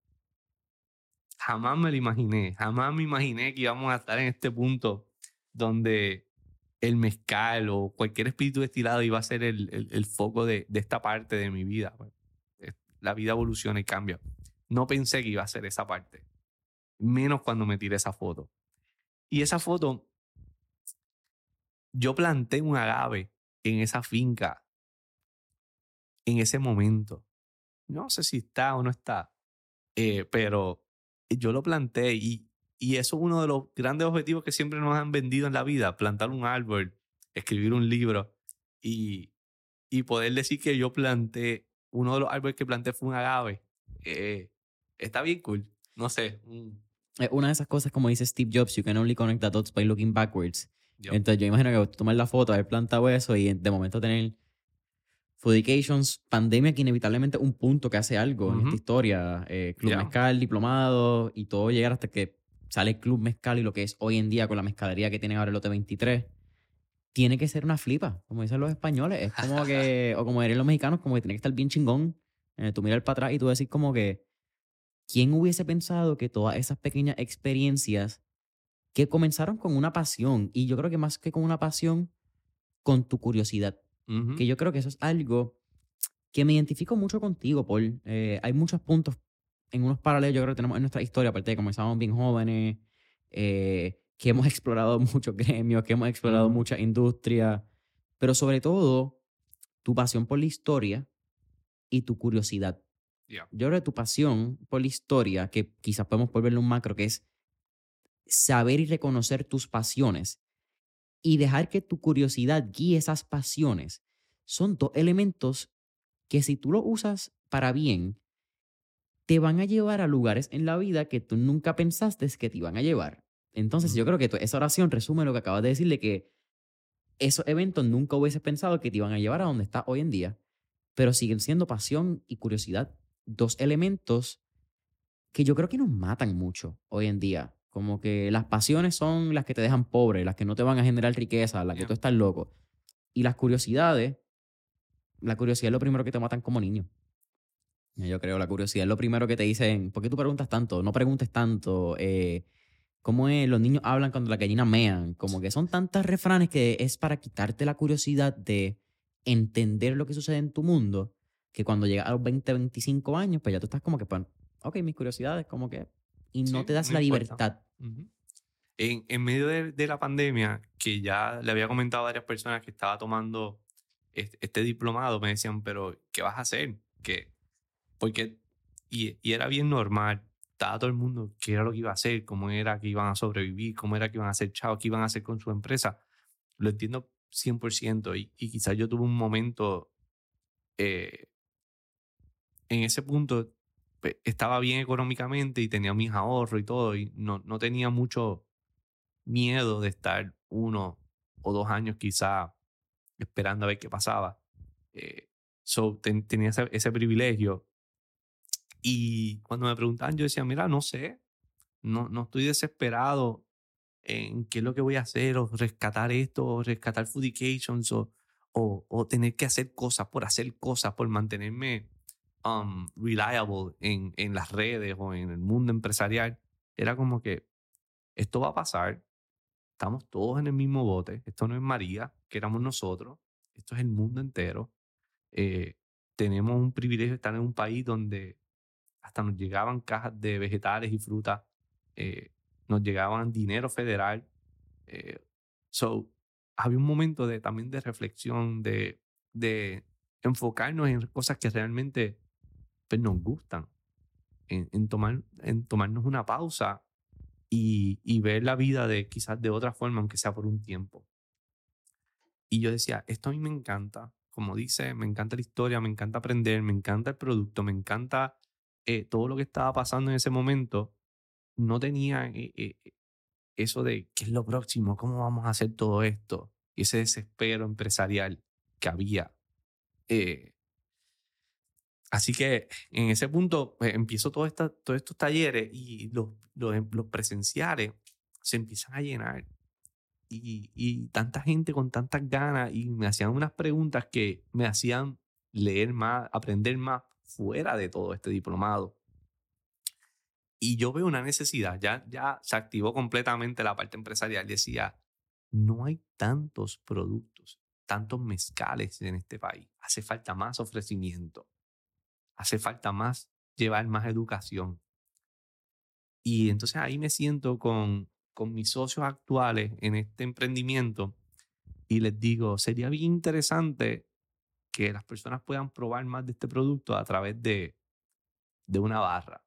Jamás me lo imaginé, jamás me imaginé que íbamos a estar en este punto donde el mezcal o cualquier espíritu destilado iba a ser el, el, foco de, de, esta parte de mi vida. Pues, la vida evoluciona y cambia. No pensé que iba a ser esa parte, menos cuando me tiré esa foto. Y esa foto yo planté un agave en esa finca en ese momento. No sé si está o no está, eh, pero yo lo planté y y eso es uno de los grandes objetivos que siempre nos han vendido en la vida, plantar un árbol, escribir un libro y, y poder decir que yo planté, uno de los árboles que planté fue un agave. Eh, está bien cool. No sé. Una de esas cosas, como dice Steve Jobs, you can only connect the dots by looking backwards. Entonces yo imagino que tomar la foto, haber plantado eso y de momento tener Foodications, pandemia que inevitablemente un punto que hace algo en esta historia, eh, Club Yeah. Mezcal, diplomado y todo llegar hasta que sale Club Mezcal y lo que es hoy en día con la mezcalería que tiene ahora el lote 23, tiene que ser una flipa, como dicen los españoles. Es como que, o como dirían los mexicanos, como que tiene que estar bien chingón. Eh, tú miras para atrás y tú decís como que, ¿quién hubiese pensado que todas esas pequeñas experiencias que comenzaron con una pasión, y yo creo que más que con una pasión, con tu curiosidad? Que yo creo que eso es algo que me identifico mucho contigo, Paul. Eh, hay muchos puntos en unos paralelos, yo creo que tenemos en nuestra historia, aparte de que comenzamos bien jóvenes, eh, que hemos explorado muchos gremios, que hemos explorado Ujú. muchas industrias, pero sobre todo tu pasión por la historia y tu curiosidad. Yeah. Yo creo que tu pasión por la historia, que quizás podemos volverle un macro, que es saber y reconocer tus pasiones y dejar que tu curiosidad guíe esas pasiones, son dos elementos que si tú lo usas para bien, te van a llevar a lugares en la vida que tú nunca pensaste que te iban a llevar. Entonces yo creo que esa oración resume lo que acabas de decirle, que esos eventos nunca hubieses pensado que te iban a llevar a donde estás hoy en día, pero siguen siendo pasión y curiosidad, dos elementos que yo creo que nos matan mucho hoy en día. Como que las pasiones son las que te dejan pobre, las que no te van a generar riqueza, las que tú estás loco. Y las curiosidades, la curiosidad es lo primero que te matan como niño. Yo creo, la curiosidad es lo primero que te dicen, ¿por qué tú preguntas tanto? No preguntes tanto. Eh, ¿Cómo es? Los niños hablan cuando las gallinas mean. Como que son tantas refranes que es para quitarte la curiosidad de entender lo que sucede en tu mundo, que cuando llegas a los 20, 25 años, pues ya tú estás como que, pues, ok, mis curiosidades, como que... Y no Sí, te das no la importa. libertad. En, en medio de, de la pandemia, que ya le había comentado a varias personas que estaba tomando este, este diplomado, me decían, pero ¿qué vas a hacer? ¿Qué? Porque, y, y era bien normal, estaba todo el mundo, qué era lo que iba a hacer, cómo era que iban a sobrevivir, cómo era que iban a hacer chavos, qué iban a hacer con su empresa. Lo entiendo 100% y, y quizás yo tuve un momento eh, en ese punto estaba bien económicamente y tenía mis ahorros y todo, y no, no tenía mucho miedo de estar uno o dos años quizá esperando a ver qué pasaba. Eh, so, ten- tenía ese, ese privilegio. Y cuando me preguntaban, yo decía, mira, no sé, no, no estoy desesperado en qué es lo que voy a hacer, o rescatar esto, o rescatar Foodications, o, o, tener que hacer cosas por hacer cosas, por mantenerme um, reliable en, en las redes o en el mundo empresarial. Era como que esto va a pasar, estamos todos en el mismo bote, esto no es María, que éramos nosotros, esto es el mundo entero. Eh, tenemos un privilegio de estar en un país donde hasta nos llegaban cajas de vegetales y frutas, eh, nos llegaban dinero federal. eh, so, había un momento de, también de reflexión, de, de enfocarnos en cosas que realmente pues, nos gustan, en, en tomar, en tomarnos una pausa y, y ver la vida de quizás de otra forma, aunque sea por un tiempo. Y yo decía, esto a mí me encanta, como dice, me encanta la historia, me encanta aprender, me encanta el producto, me encanta eh, todo lo que estaba pasando en ese momento. No tenía eh, eh, eso de qué es lo próximo, cómo vamos a hacer todo esto, y ese desespero empresarial que había. Eh, así que en ese punto pues, empiezo todo todos estos talleres y los, los, los presenciales se empiezan a llenar. Y, y tanta gente con tantas ganas y me hacían unas preguntas que me hacían leer más, aprender más fuera de todo este diplomado. Y yo veo una necesidad, ya, ya se activó completamente la parte empresarial. Decía, no hay tantos productos, tantos mezcales en este país. Hace falta más ofrecimiento. Hace falta más llevar más educación. Y entonces ahí me siento con, con mis socios actuales en este emprendimiento y les digo, sería bien interesante que las personas puedan probar más de este producto a través de, de una barra.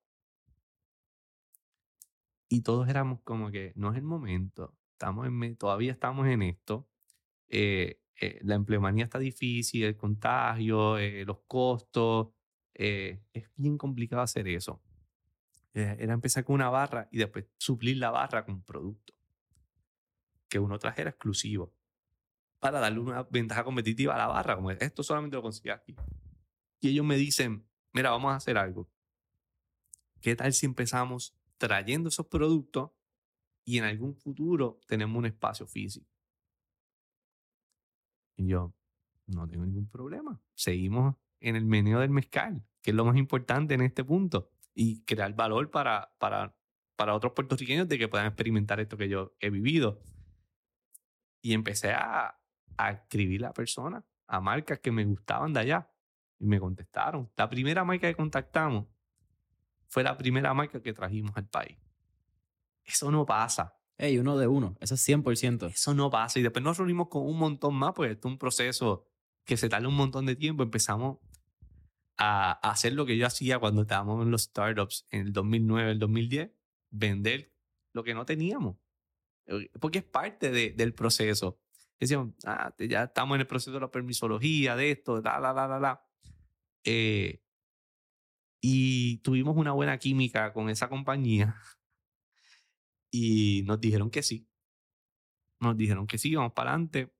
Y todos éramos como que no es el momento, estamos en, todavía estamos en esto. Eh, eh, la empleomanía está difícil, el contagio, eh, los costos. es bien complicado hacer eso. era empezar con una barra y después suplir la barra con un producto que uno trajera exclusivo para darle una ventaja competitiva a la barra, como esto solamente lo consigue aquí. Y ellos me dicen, mira, vamos a hacer algo. ¿Qué tal si empezamos trayendo esos productos y en algún futuro tenemos un espacio físico? Y yo, no tengo ningún problema. Seguimos en el meneo del mezcal, que es lo más importante en este punto, y crear valor para, para, para otros puertorriqueños de que puedan experimentar esto que yo he vivido. Y empecé a, a escribir a personas, a marcas que me gustaban de allá. Y me contestaron. La primera marca que contactamos fue la primera marca que trajimos al país. Eso no pasa. Hey, uno de uno, eso es 100%. Eso no pasa. Y después nos reunimos con un montón más, pues esto es un proceso que se tarda un montón de tiempo. Empezamos a, hacer lo que yo hacía cuando estábamos en los startups en el 2009, el 2010, vender lo que no teníamos. Eh, porque es parte de, del proceso. Decíamos, ah, ya estamos en el proceso de la permisología, de esto, la, la, la, la, la. Eh, y tuvimos una buena química con esa compañía y nos dijeron que sí. Nos dijeron que sí, vamos para adelante.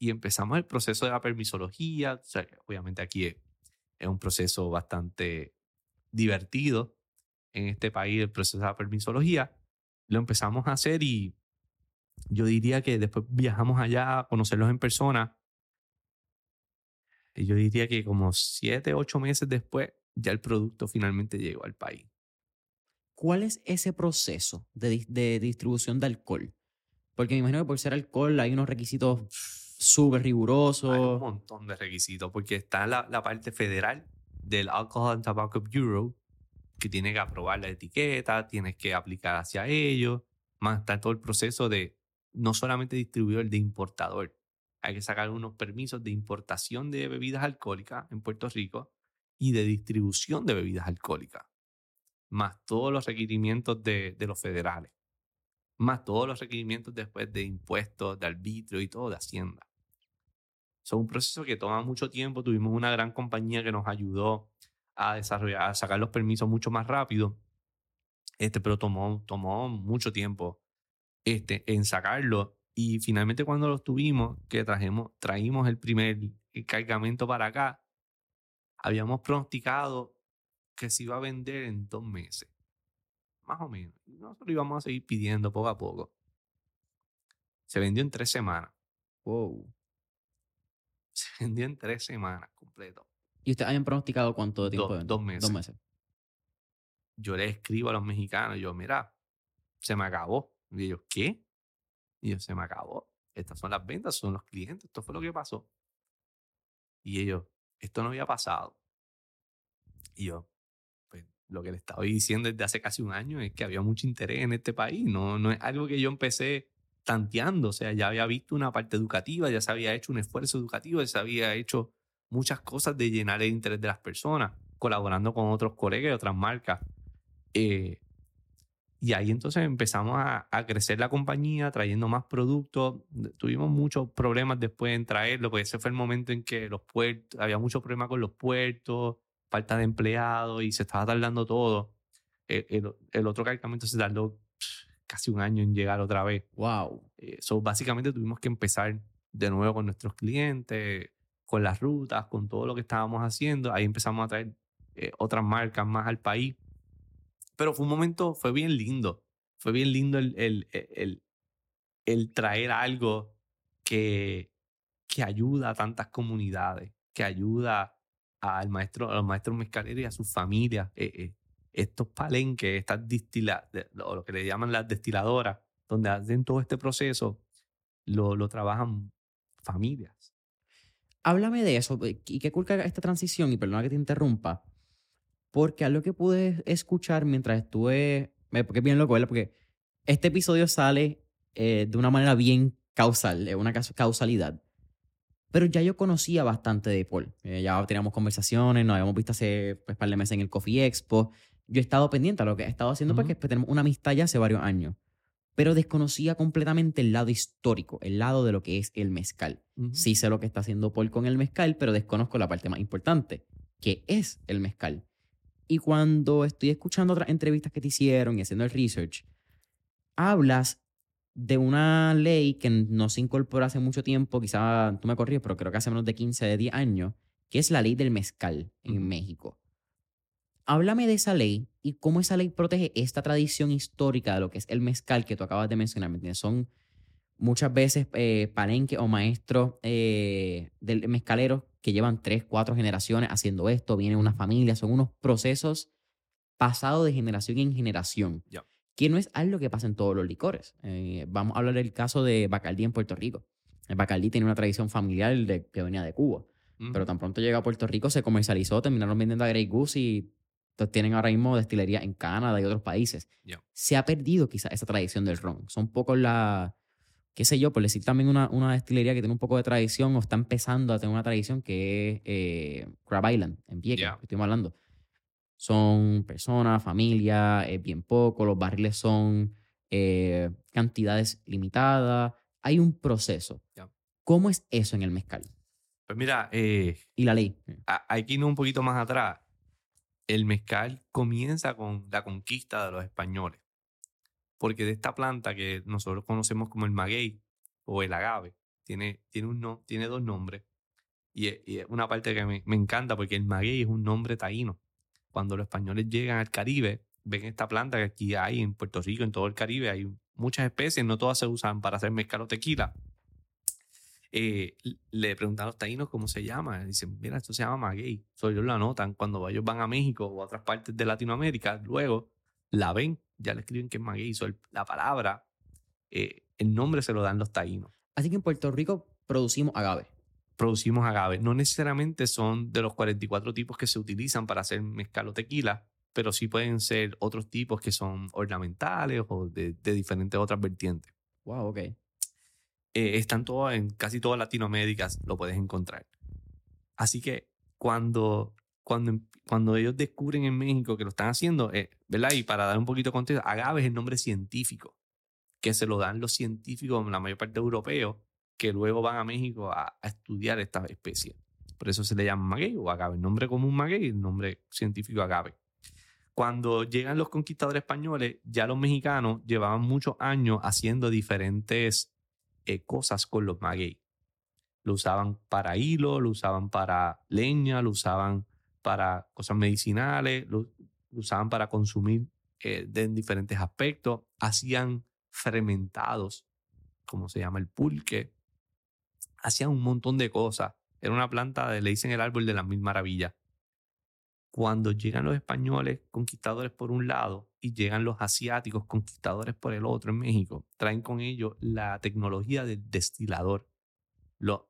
Y empezamos el proceso de la permisología. O sea, obviamente aquí es, un proceso bastante divertido en este país, el proceso de la permisología. Lo empezamos a hacer y yo diría que después viajamos allá a conocerlos en persona. Y yo diría que como siete, ocho meses después, ya el producto finalmente llegó al país. ¿Cuál es ese proceso de, distribución de alcohol? Porque me imagino que por ser alcohol hay unos requisitos súper rigurosos. Hay un montón de requisitos, porque está la, la parte federal del Alcohol and Tobacco Bureau, que tiene que aprobar la etiqueta, tienes que aplicar hacia ellos, más está todo el proceso de no solamente distribuidor, de importador. Hay que sacar unos permisos de importación de bebidas alcohólicas en Puerto Rico y de distribución de bebidas alcohólicas, más todos los requerimientos de, los federales, más todos los requerimientos después de impuestos, de arbitrio y todo de Hacienda. Es un proceso que toma mucho tiempo. Tuvimos una gran compañía que nos ayudó a desarrollar, a sacar los permisos mucho más rápido. Este, pero tomó, tomó mucho tiempo este, en sacarlo. Y finalmente cuando los tuvimos, que trajimos, traímos el primer cargamento para acá, habíamos pronosticado que se iba a vender en dos meses. Más o menos. Nosotros íbamos a seguir pidiendo poco a poco. Se vendió en tres semanas. Wow. Se vendió en tres semanas completo. ¿Y ustedes habían pronosticado cuánto tiempo? dos meses. Dos meses. Yo le escribo a los mexicanos, yo, mira, se me acabó. Y ellos, ¿qué? Y yo, se me acabó. Estas son las ventas, son los clientes, esto fue lo que pasó. Y ellos, esto no había pasado. Y yo, pues lo que le estaba diciendo desde hace casi un año es que había mucho interés en este país. No, no es algo que yo empecé tanteando. O sea, ya había visto una parte educativa, ya se había hecho un esfuerzo educativo, ya se había hecho muchas cosas de llenar el interés de las personas, colaborando con otros colegas y otras marcas. Eh, y ahí entonces empezamos a, crecer la compañía, trayendo más productos. Tuvimos muchos problemas después en traerlo, porque ese fue el momento en que los puertos, había muchos problemas con los puertos, falta de empleados y se estaba tardando todo. E, el, el, otro cargamento se tardó casi un año en llegar otra vez. Wow. Eso básicamente tuvimos que empezar de nuevo con nuestros clientes, con las rutas, con todo lo que estábamos haciendo. Ahí empezamos a traer eh, otras marcas más al país pero fue un momento, fue bien lindo. Fue bien lindo el, el, el, el traer algo que, que ayuda a tantas comunidades, que ayuda al maestro, a los maestros y a sus familias. Eh, eh, estos palenques, estas distiladoras, o lo que le llaman las destiladoras, donde hacen todo este proceso, lo, lo trabajan familias. Háblame de eso. Y qué culca esta transición, y perdona que te interrumpa, porque algo que pude escuchar mientras estuve, porque es bien loco, ¿verdad? Porque este episodio sale eh, de una manera bien causal, una causalidad. Pero ya yo conocía bastante de Paul. Eh, ya teníamos conversaciones, nos habíamos visto hace pues, par de meses en el Coffee Expo. yo he estado pendiente a lo que he estado haciendo porque pues, tenemos una amistad ya hace varios años. Pero desconocía completamente el lado histórico, el lado de lo que es el mezcal. Sí sé lo que está haciendo Paul con el mezcal, pero desconozco la parte más importante, que es el mezcal. Y cuando estoy escuchando otras entrevistas que te hicieron y haciendo el research, hablas de una ley que no se incorporó hace mucho tiempo, quizá tú me corrías, pero creo que hace menos de 15, de 10 años, que es la ley del mezcal en México. Háblame de esa ley y cómo esa ley protege esta tradición histórica de lo que es el mezcal que tú acabas de mencionar. Son muchas veces eh, palenques o maestros eh, del mezcaleros que llevan tres, cuatro generaciones haciendo esto, viene una familia, son unos procesos pasados de generación en generación, que no es algo que pasa en todos los licores. Eh, vamos a hablar del caso de Bacardí en Puerto Rico. El Bacardí tiene una tradición familiar de, que venía de Cuba, pero tan pronto llega a Puerto Rico se comercializó, terminaron vendiendo a Grey Goose y entonces tienen ahora mismo destilería en Canadá y otros países. Se ha perdido quizás esa tradición del ron. Son pocos la, qué sé yo, por decir también una, una destilería que tiene un poco de tradición o está empezando a tener una tradición que es eh, Crab Island, en Vieques, que estuvimos hablando. Son personas, familia, es bien poco, los barriles son eh, cantidades limitadas. Hay un proceso. ¿Cómo es eso en el mezcal? Pues mira, eh, y la ley. Hay que ir un poquito más atrás el mezcal comienza con la conquista de los españoles. Porque de esta planta que nosotros conocemos como el maguey o el agave, tiene, tiene, un no, tiene dos nombres. Y es, una parte que me, encanta porque el maguey es un nombre taíno. Cuando los españoles llegan al Caribe, ven esta planta que aquí hay en Puerto Rico, en todo el Caribe, hay muchas especies, no todas se usan para hacer mezcal o tequila. Eh, le preguntan a los taínos cómo se llama. Dicen, mira, esto se llama maguey. So, ellos lo anotan. Cuando ellos van a México o a otras partes de Latinoamérica, luego la ven, ya le escriben que es maguey. La palabra, eh, el nombre se lo dan los taínos. Así que en Puerto Rico producimos agave. Producimos agave. No necesariamente son de los 44 tipos que se utilizan para hacer mezcal o tequila, pero sí pueden ser otros tipos que son ornamentales o de, de diferentes otras vertientes. Wow, ok. Eh, están todos en casi toda Latinoamérica, lo puedes encontrar. Así que cuando, cuando, em, cuando ellos descubren en México que lo están haciendo, eh, ¿verdad? Y para dar un poquito de contexto, agave es el nombre científico que se lo dan los científicos, la mayor parte europeos, que luego van a México a, estudiar esta especie. Por eso se le llama maguey o agave. El nombre común maguey, el nombre científico agave. Cuando llegan los conquistadores españoles, ya los mexicanos llevaban muchos años haciendo diferentes eh, cosas con los maguey. Lo usaban para hilo, lo usaban para leña, lo usaban para cosas medicinales, lo, usaban para consumir eh, en diferentes aspectos. Hacían fermentados, como se llama el pulque. Hacían un montón de cosas. Era una planta, de, le dicen el árbol de las mil maravillas. Cuando llegan los españoles conquistadores por un lado y llegan los asiáticos conquistadores por el otro en México, traen con ellos la tecnología del destilador. Los,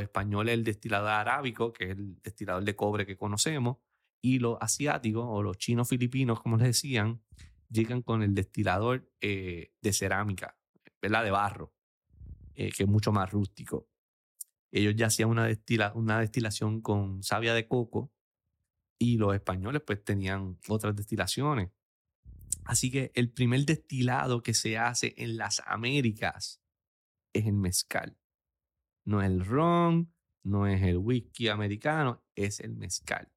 españoles el destilador arábico, que es el destilador de cobre que conocemos, y los asiáticos o los chinos filipinos, como les decían, llegan con el destilador eh, de cerámica, ¿verdad? De barro, eh, que es mucho más rústico. Ellos ya hacían una, una destilación con savia de coco y los españoles pues tenían otras destilaciones. Así que el primer destilado que se hace en las Américas es el mezcal. No es el ron, no es el whisky americano, es el mezcal.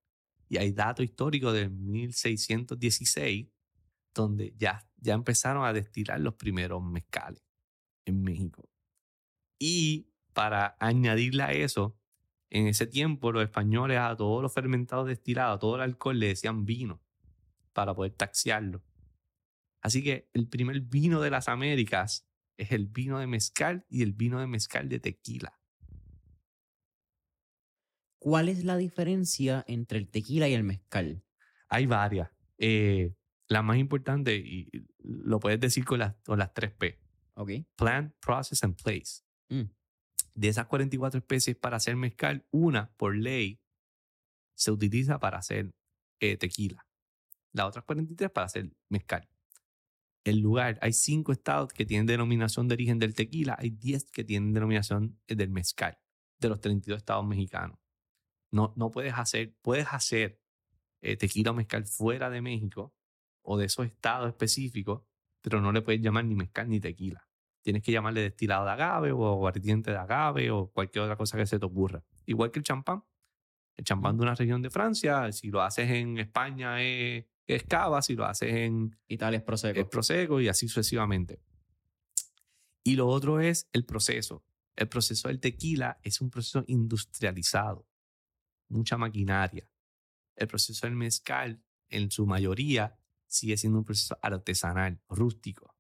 Y hay datos históricos de 1616 donde ya, ya empezaron a destilar los primeros mezcales en México. Y para añadirle a eso, en ese tiempo los españoles a todos los fermentados destilados, a todo el alcohol le decían vino para poder taxiarlo. Así que el primer vino de las Américas es el vino de mezcal y el vino de mezcal de tequila. ¿Cuál es la diferencia entre el tequila y el mezcal? Hay varias. Eh, la más importante, y lo puedes decir con las, con las tres P. Okay. Plant, Process and Place. Mm de esas 44 especies para hacer mezcal, una por ley se utiliza para hacer eh, tequila. Las otras 43 para hacer mezcal. El lugar, hay cinco estados que tienen denominación de origen del tequila, hay 10 que tienen denominación eh, del mezcal, de los 32 estados mexicanos. No, no puedes hacer, puedes hacer eh, tequila o mezcal fuera de México o de esos estados específicos, pero no le puedes llamar ni mezcal ni tequila. Tienes que llamarle destilado de agave o aguardiente de agave o cualquier otra cosa que se te ocurra. Igual que el champán. El champán de una región de Francia, si lo haces en España es, es cava, si lo haces en Italia es prosecco. es prosecco y así sucesivamente. Y lo otro es el proceso. El proceso del tequila es un proceso industrializado, mucha maquinaria. El proceso del mezcal, en su mayoría, sigue siendo un proceso artesanal, rústico.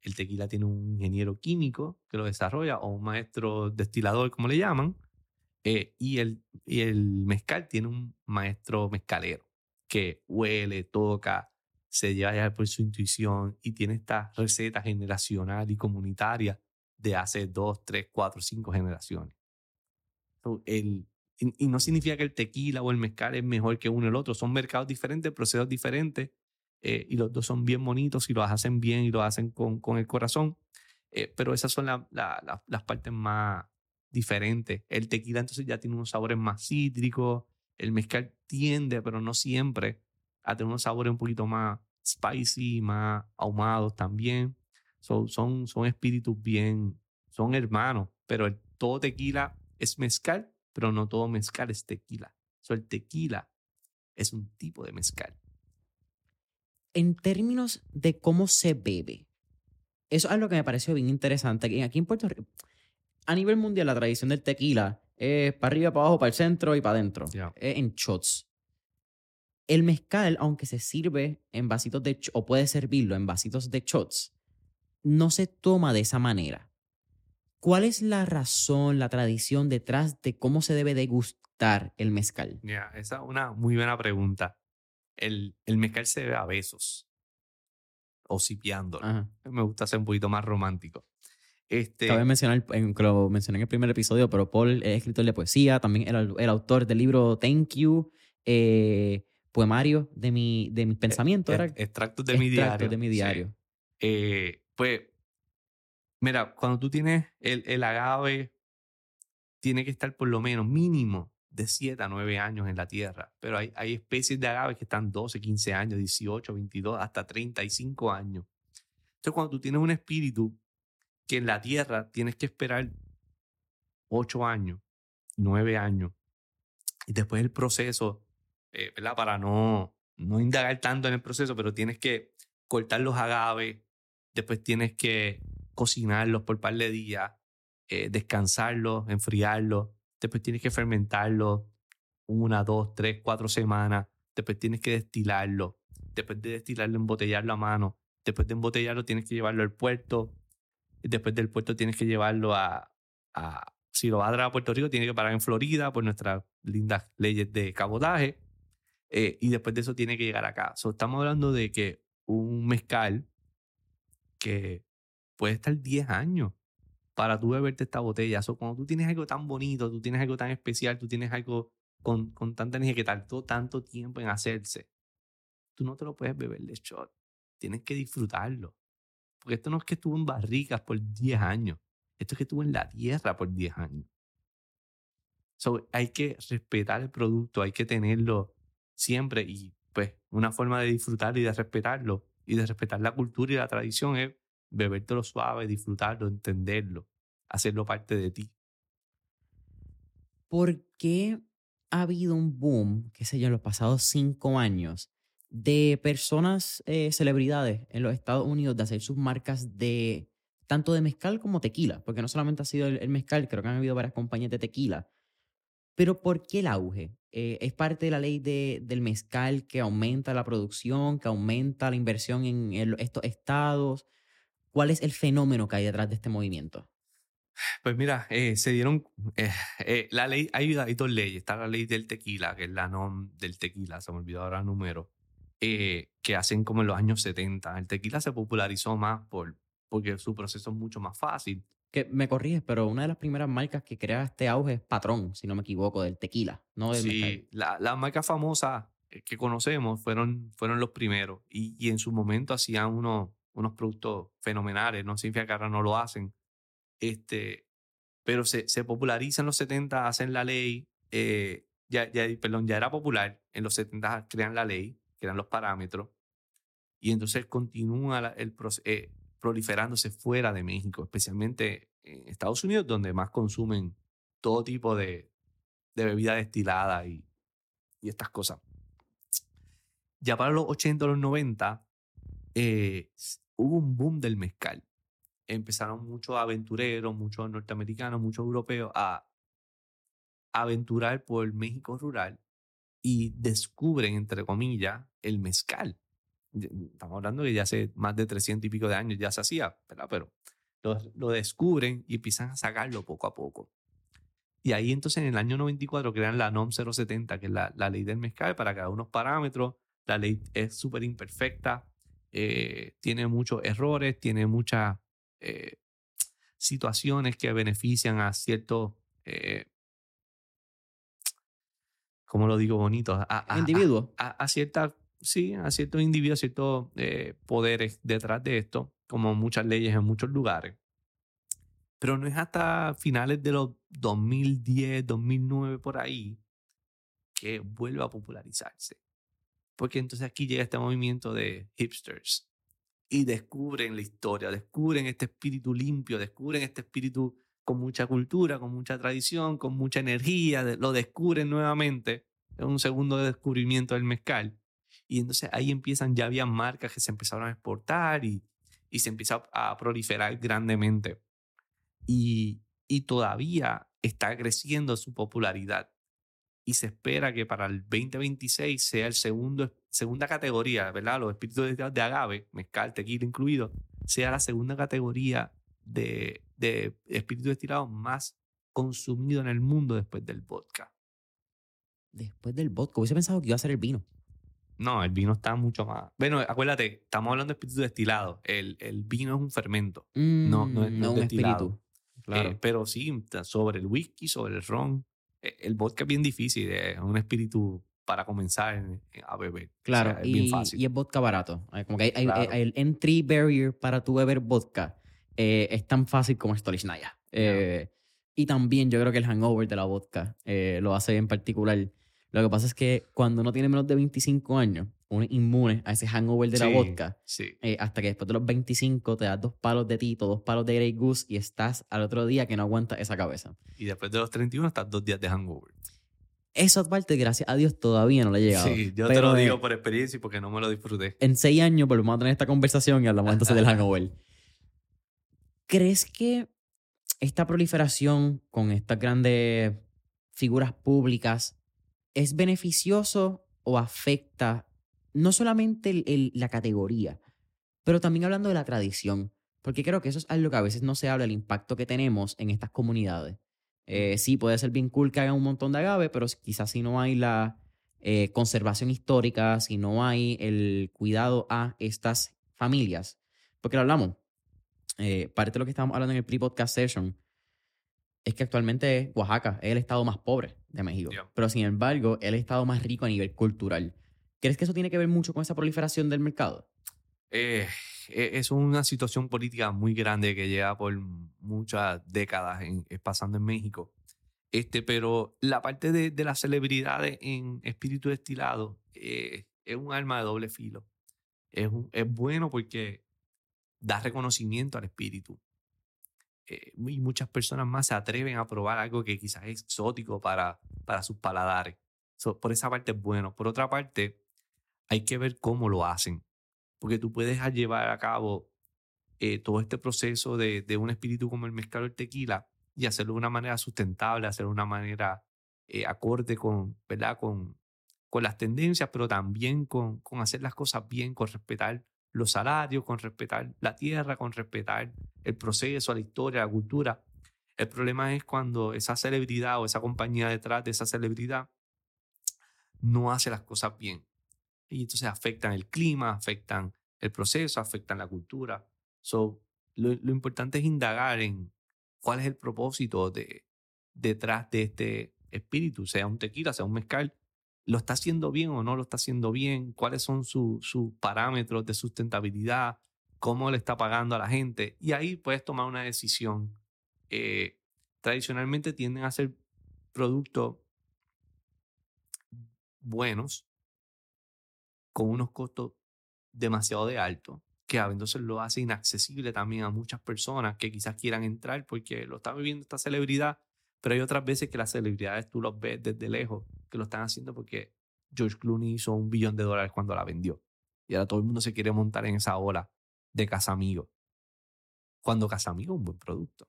El tequila tiene un ingeniero químico que lo desarrolla o un maestro destilador, como le llaman, eh, y, el, y el mezcal tiene un maestro mezcalero que huele, toca, se lleva ya por su intuición y tiene esta receta generacional y comunitaria de hace dos, tres, cuatro, cinco generaciones. El, y, no significa que el tequila o el mezcal es mejor que uno el otro, son mercados diferentes, procesos diferentes, eh, y los dos son bien bonitos y los hacen bien y lo hacen con, con el corazón, eh, pero esas son la- la- la- las partes más diferentes. El tequila entonces ya tiene unos sabores más cítricos, el mezcal tiende, pero no siempre, a tener unos sabores un poquito más spicy, más ahumados también. So, son, son espíritus bien, son hermanos, pero todo tequila es mezcal, pero no todo mezcal es tequila. So, el tequila es un tipo de mezcal. En términos de cómo se bebe, eso es algo que me pareció bien interesante. Aquí en Puerto Rico, a nivel mundial, la tradición del tequila es para arriba, para abajo, para el centro y para adentro. Es en shots. El mezcal, aunque se sirve en vasitos de o puede servirlo en vasitos de shots, no se toma de esa manera. ¿Cuál es la razón, la tradición detrás de cómo se debe degustar el mezcal? Esa es una muy buena pregunta. El, el mezcal se bebe a besos o sipiándolo. Ajá. Me gusta ser un poquito más romántico. Este, Cabe mencionar, en- que lo mencioné en el primer episodio, pero Paul es escritor de poesía, también el, el autor del libro Thank You, eh, poemario de, mi, de mis pensamientos. ex- era extractos de mi diario. de mi sí. diario. Eh, pues, mira, cuando tú tienes el, el agave, tiene que estar por lo menos mínimo de 7 a 9 años en la tierra. Pero hay, hay especies de agaves que están 12, 15 años, 18, 22, hasta 35 años. Entonces, cuando tú tienes un espíritu que en la tierra tienes que esperar 8 años, 9 años, y después el proceso, eh, ¿verdad? Para no, no indagar tanto en el proceso, pero tienes que cortar los agaves, después tienes que cocinarlos por par de días, eh, descansarlos, enfriarlos, después tienes que fermentarlos una, dos, tres, cuatro semanas, después tienes que destilarlo, después de destilarlo, embotellarlo a mano, después de embotellarlo tienes que llevarlo al puerto, después del puerto tienes que llevarlo a, si lo vas a traer a Puerto Rico, tiene que parar en Florida por nuestras lindas leyes de cabotaje. eh, y después de eso tiene que llegar acá. So, estamos hablando de que un mezcal que puede estar 10 años para tú beberte esta botella. So, cuando tú tienes algo tan bonito, tú tienes algo tan especial, tú tienes algo con, con tanta energía que tardó tanto tiempo en hacerse, tú no te lo puedes beber de shot. Tienes que disfrutarlo. Porque esto no es que estuvo en barricas por 10 años. Esto es que estuvo en la tierra por 10 años. So, hay que respetar el producto, hay que tenerlo siempre y pues una forma de disfrutarlo y de respetarlo y de respetar la cultura y la tradición es bebértelo suave, disfrutarlo, entenderlo, hacerlo parte de ti. ¿Por qué ha habido un boom, qué sé yo, en los pasados cinco años de personas, eh, celebridades en los Estados Unidos de hacer sus marcas de tanto de mezcal como tequila? Porque no solamente ha sido el, el mezcal, creo que han habido varias compañías de tequila. Pero ¿por qué el auge? Eh, ¿Es parte de la ley de- del mezcal que aumenta la producción, que aumenta la inversión en el- estos estados? ¿Cuál es el fenómeno que hay detrás de este movimiento? Pues mira, eh, se dieron eh, eh, la ley, hay, hay dos leyes, está la ley del tequila, que es la NOM del tequila, se me olvidó ahora el número, eh, que hacen como en los años 70. El tequila se popularizó más por, porque su proceso es mucho más fácil. Que me corriges, pero una de las primeras marcas que crea este auge es Patrón, si no me equivoco, del tequila, no del. Sí, la- las marcas famosas eh, que conocemos fueron, fueron los primeros y, y en su momento hacían unos, unos productos fenomenales, no significa que ahora no lo hacen, este, pero se, se populariza en los 70, hacen la ley, eh, ya, ya, perdón, ya era popular. En los 70 crean la ley, crean los parámetros. Y entonces continúa el eh, proliferándose fuera de México, especialmente en Estados Unidos, donde más consumen todo tipo de, de bebida destilada y, y estas cosas. Ya para los 80 o los 90, eh, hubo un boom del mezcal. Empezaron muchos aventureros, muchos norteamericanos, muchos europeos a aventurar por México rural y descubren, entre comillas, el mezcal. Ya- Estamos hablando que ya hace más de 300 y pico de años ya se hacía, ¿verdad? Pero lo, lo descubren y empiezan a sacarlo poco a poco. Y ahí entonces en el año 94 crean la NOM 070, que es la, la ley del mezcal, para cada unos parámetros. La ley es súper imperfecta, eh, tiene muchos errores, tiene muchas eh, situaciones que benefician a ciertos, eh, ¿cómo lo digo bonito? A, a- a- Individuo. a, a ciertas, sí, a ciertos individuos, ciertos eh, poderes detrás de esto, como muchas leyes en muchos lugares. Pero no es hasta finales de los 2010, 2009, por ahí, que vuelve a popularizarse. Porque entonces aquí llega este movimiento de hipsters y descubren la historia, descubren este espíritu limpio, descubren este espíritu con mucha cultura, con mucha tradición, con mucha energía, lo descubren nuevamente. Es un segundo descubrimiento del mezcal. Y entonces ahí empiezan, ya había marcas que se empezaron a exportar y, y se empieza a proliferar grandemente. Y, y todavía está creciendo su popularidad. Y se espera que para el 2026 sea el segundo, segunda categoría, ¿verdad? Los espíritus de agave, mezcal, tequila incluido, sea la segunda categoría de, de espíritus destilados más consumido en el mundo después del vodka. Después del vodka, hubiese pensado que iba a ser el vino. No, el vino está mucho más. Bueno, acuérdate, estamos hablando de espíritus destilados. El, el vino es un fermento. No, no es- Mm, no un destilado. espíritu. Claro. Eh, pero sí, sobre el whisky, sobre el ron. eh, El vodka es bien difícil, es un espíritu para comenzar en- en- a beber. O Claro, sea, es y, bien fácil. y es vodka barato. Eh, Como que hay, hay- Claro. hay- el entry barrier para tu beber vodka eh, es tan fácil como Stolichnaya. Eh, y también yo creo que el hangover de la vodka eh, lo hace en particular. Lo que pasa es que cuando uno tiene menos de 25 años, uno es inmune a ese hangover de la vodka. Sí. eh, hasta que después de los 25 te das dos palos de tito, dos palos de Grey Goose y estás al otro día que no aguantas esa cabeza. Y después de los 31 estás dos días de hangover. Esa parte, gracias a Dios, todavía no le he llegado. Sí, yo te Pero, lo eh, digo por experiencia y porque no me lo disfruté. en seis años volvemos a tener esta conversación y hablamos entonces del hangover. ¿Crees que esta proliferación con estas grandes figuras públicas es beneficioso o afecta no solamente el- el- la categoría, pero también hablando de la tradición? Porque creo que eso es algo que a veces no se habla, el impacto que tenemos en estas comunidades. Eh, sí, puede ser bien cool que hagan un montón de agave, pero quizás si no hay la eh, conservación histórica, si no hay el cuidado a estas familias, porque lo hablamos, eh, parte de lo que estábamos hablando en el pre-podcast session es que actualmente Oaxaca es el estado más pobre de México, Yeah. pero sin embargo es el estado más rico a nivel cultural. ¿Crees que eso tiene que ver mucho con esa proliferación del mercado? Eh, eh, es una situación política muy grande que lleva por muchas décadas en- pasando en México. Este, pero la parte de, de las celebridades en espíritu destilado eh, es un arma de doble filo. Es, un- es bueno porque da reconocimiento al espíritu. Eh, y muchas personas más se atreven a probar algo que quizás es exótico para, para sus paladares. So, por esa parte es bueno. Por otra parte, hay que ver cómo lo hacen porque tú puedes llevar a cabo eh, todo este proceso de, de un espíritu como el mezcal o el tequila y hacerlo de una manera sustentable, hacerlo de una manera eh, acorde con, ¿verdad? Con, con las tendencias, pero también con, con hacer las cosas bien, con respetar los salarios, con respetar la tierra, con respetar el proceso, la historia, la cultura. El problema es cuando esa celebridad o esa compañía detrás de esa celebridad no hace las cosas bien y entonces afectan el clima, afectan el proceso, afectan la cultura. So, lo, lo importante es indagar en cuál es el propósito de, detrás de este espíritu, sea un tequila, sea un mezcal. ¿Lo está haciendo bien o no lo está haciendo bien? ¿Cuáles son su- sus parámetros de sustentabilidad? ¿Cómo le está pagando a la gente? Y ahí puedes tomar una decisión. Eh, tradicionalmente tienden a ser productos buenos con unos costos demasiado de altos, que entonces lo hace inaccesible también a muchas personas que quizás quieran entrar porque lo está viviendo esta celebridad, pero hay otras veces que las celebridades tú los ves desde lejos, que lo están haciendo porque George Clooney hizo un billón de dólares cuando la vendió. Y ahora todo el mundo se quiere montar en esa ola de Casamigo. Cuando Casamigo es un buen producto,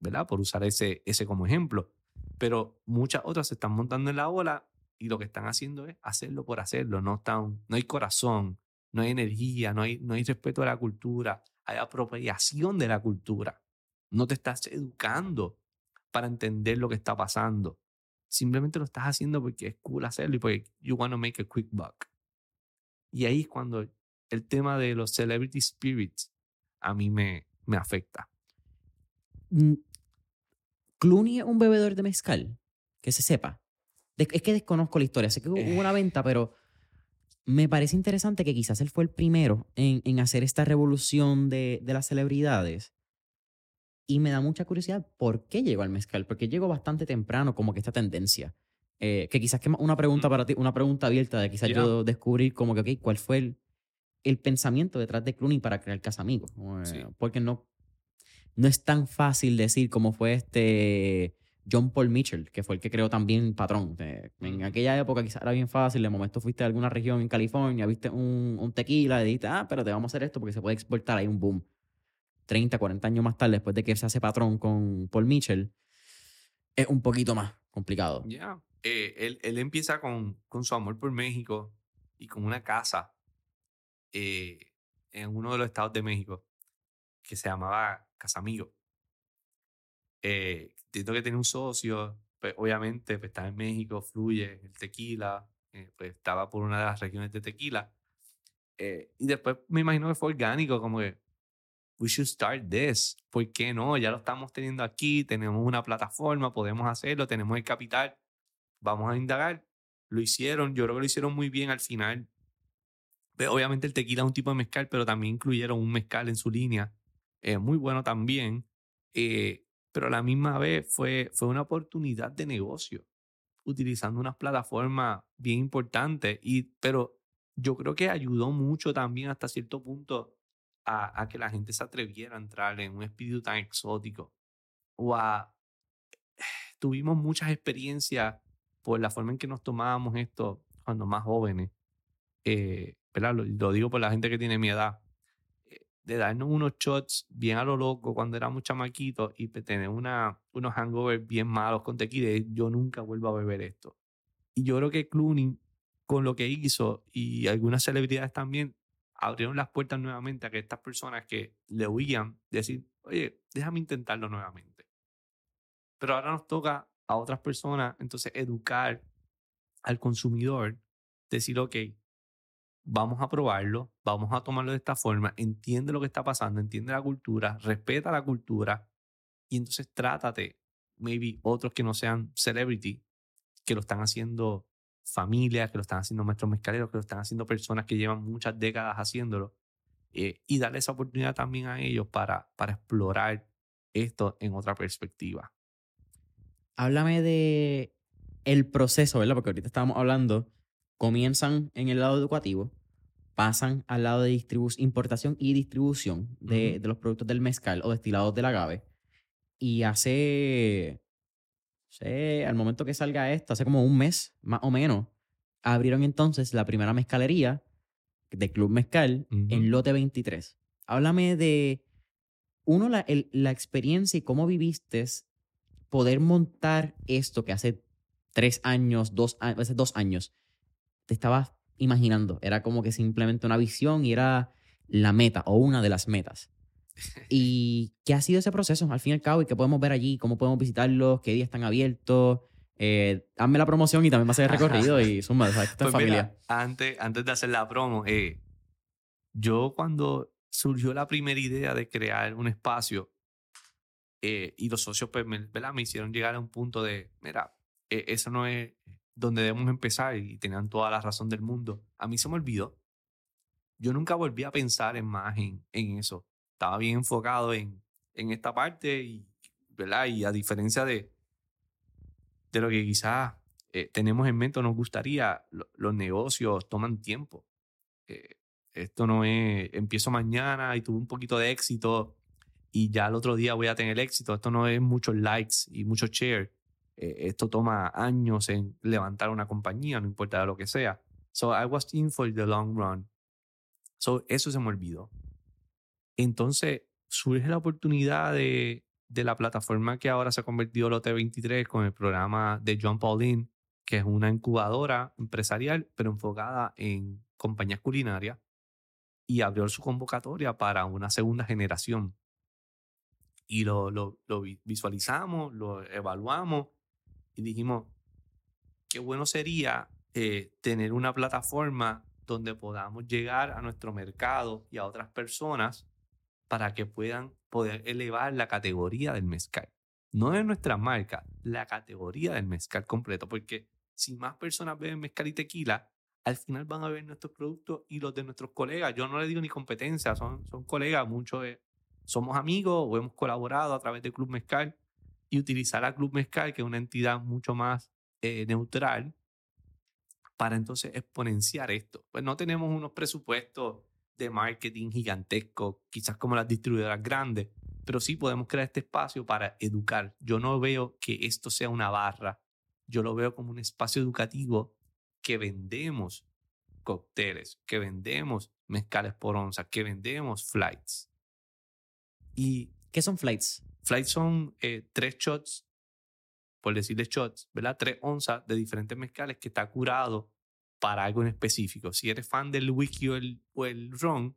¿verdad? Por usar ese, ese como ejemplo. Pero muchas otras se están montando en la ola y lo que están haciendo es hacerlo por hacerlo. No, están, no hay corazón, no hay energía, no hay, no hay respeto a la cultura, hay apropiación de la cultura. No te estás educando para entender lo que está pasando. Simplemente lo estás haciendo porque es cool hacerlo y porque you want to make a quick buck. Y ahí es cuando el tema de los celebrity spirits a mí me, me afecta. Mm, Clooney es un bebedor de mezcal, que se sepa. Es que desconozco la historia, sé que hubo una venta, pero me parece interesante que quizás él fue el primero en, en hacer esta revolución de, de, las celebridades. Y me da mucha curiosidad por qué llegó al mezcal, porque llegó bastante temprano como que esta tendencia. Eh, que quizás que una pregunta para ti, una pregunta abierta de quizás yo descubrir como que, ok, ¿cuál fue el, el pensamiento detrás de Clooney para crear Casamigos? Eh, porque no, no es tan fácil decir cómo fue este John Paul Mitchell, que fue el que creó también Patrón. En aquella época quizás era bien fácil, de momento fuiste a alguna región en California, viste un, un tequila y dijiste, ah, pero te vamos a hacer esto porque se puede exportar, hay un boom. 30, 40 años más tarde, después de que se hace Patrón con Paul Mitchell, es un poquito más complicado. Ya. Eh, él, él, empieza con, con, su amor por México y con una casa eh, en uno de los estados de México que se llamaba Casamigo. Eh, que tiene un socio, pues obviamente pues, está en México, fluye el tequila, eh, pues estaba por una de las regiones de tequila. Eh, y después me imagino que fue orgánico, como que, we should start this. ¿Por qué no? Ya lo estamos teniendo aquí, tenemos una plataforma, podemos hacerlo, tenemos el capital, vamos a indagar. Lo hicieron, yo creo que lo hicieron muy bien al final. Pues, obviamente el tequila es un tipo de mezcal, pero también incluyeron un mezcal en su línea, eh, muy bueno también. Eh, pero a la misma vez fue, fue una oportunidad de negocio, utilizando unas plataformas bien importantes, y, pero yo creo que ayudó mucho también hasta cierto punto a, que la gente se atreviera a entrar en un espíritu tan exótico. O tuvimos muchas experiencias por la forma en que nos tomábamos esto cuando más jóvenes. Eh, Lo, digo por la gente que tiene mi edad de darnos unos shots bien a lo loco cuando éramos chamaquitos y tener una, unos hangovers bien malos con tequila. Yo nunca vuelvo a beber esto. Y yo creo que Clooney, con lo que hizo y algunas celebridades también, abrieron las puertas nuevamente a que estas personas que le huían decir, oye, déjame intentarlo nuevamente. Pero ahora nos toca a otras personas entonces educar al consumidor, decir, ok, vamos a probarlo, vamos a tomarlo de esta forma, entiende lo que está pasando, entiende la cultura, respeta la cultura y entonces trátate, maybe otros que no sean celebrity, que lo están haciendo familias, que lo están haciendo maestros mezcaleros, que lo están haciendo personas que llevan muchas décadas haciéndolo eh, y darle esa oportunidad también a ellos para, para explorar esto en otra perspectiva. Háblame de el proceso, ¿verdad? Porque ahorita estábamos hablando comienzan en el lado educativo, pasan al lado de importación y distribución de, de, los productos del mezcal o destilados del agave. Y hace, sé, al momento que salga esto, hace como un mes más o menos, abrieron entonces la primera mezcalería de Club Mezcal en Lote 23. Háblame de, uno, la, la experiencia y cómo viviste poder montar esto que hace tres años, dos, hace dos años, te estabas imaginando. Era como que simplemente una visión y era la meta o una de las metas. ¿Y qué ha sido ese proceso al fin y al cabo? ¿Y qué podemos ver allí? ¿Cómo podemos visitarlos? ¿Qué días están abiertos? Eh, hazme la promoción y también a ser el recorrido y suma, ¿sabes? Esta pues familia. antes, antes de hacer la promo, eh, yo cuando surgió la primera idea de crear un espacio eh, y los socios pues, me, me hicieron llegar a un punto de, mira, eh, eso no es donde debemos empezar y tenían toda la razón del mundo. A mí se me olvidó. Yo nunca volví a pensar en más en, eso. Estaba bien enfocado en, en esta parte y, ¿verdad? y a diferencia de, de lo que quizás eh, tenemos en mente o nos gustaría, los negocios toman tiempo. Eh, esto no es, empiezo mañana y tuve un poquito de éxito y ya el otro día voy a tener éxito. Esto no es muchos likes y muchos shares. Eh, esto toma años en levantar una compañía, no importa lo que sea. So I was in for the long run. So eso se me olvidó. Entonces surge la oportunidad de, de la plataforma que ahora se ha convertido en T23 con el programa de John Pauline, que es una incubadora empresarial, pero enfocada en compañías culinarias, y abrió su convocatoria para una segunda generación. Y lo, lo, lo visualizamos, lo evaluamos y dijimos, qué bueno sería eh, tener una plataforma donde podamos llegar a nuestro mercado y a otras personas para que puedan poder elevar la categoría del mezcal. No de nuestra marca, la categoría del mezcal completo, porque si más personas beben mezcal y tequila, al final van a ver nuestros productos y los de nuestros colegas. Yo no le digo ni competencia, son, son colegas, muchos somos amigos o hemos colaborado a través de Club Mezcal y utilizar a Club Mezcal, que es una entidad mucho más eh, neutral, para entonces exponenciar esto. Pues no tenemos unos presupuestos de marketing gigantescos, quizás como las distribuidoras grandes, pero sí podemos crear este espacio para educar. Yo no veo que esto sea una barra, yo lo veo como un espacio educativo que vendemos cócteles, que vendemos mezcales por onza, que vendemos flights. ¿Y qué son flights? Flights son eh, tres shots, por decirle shots, ¿verdad? Tres onzas de diferentes mezcales que está curado para algo en específico. Si eres fan del whisky o el, o el ron,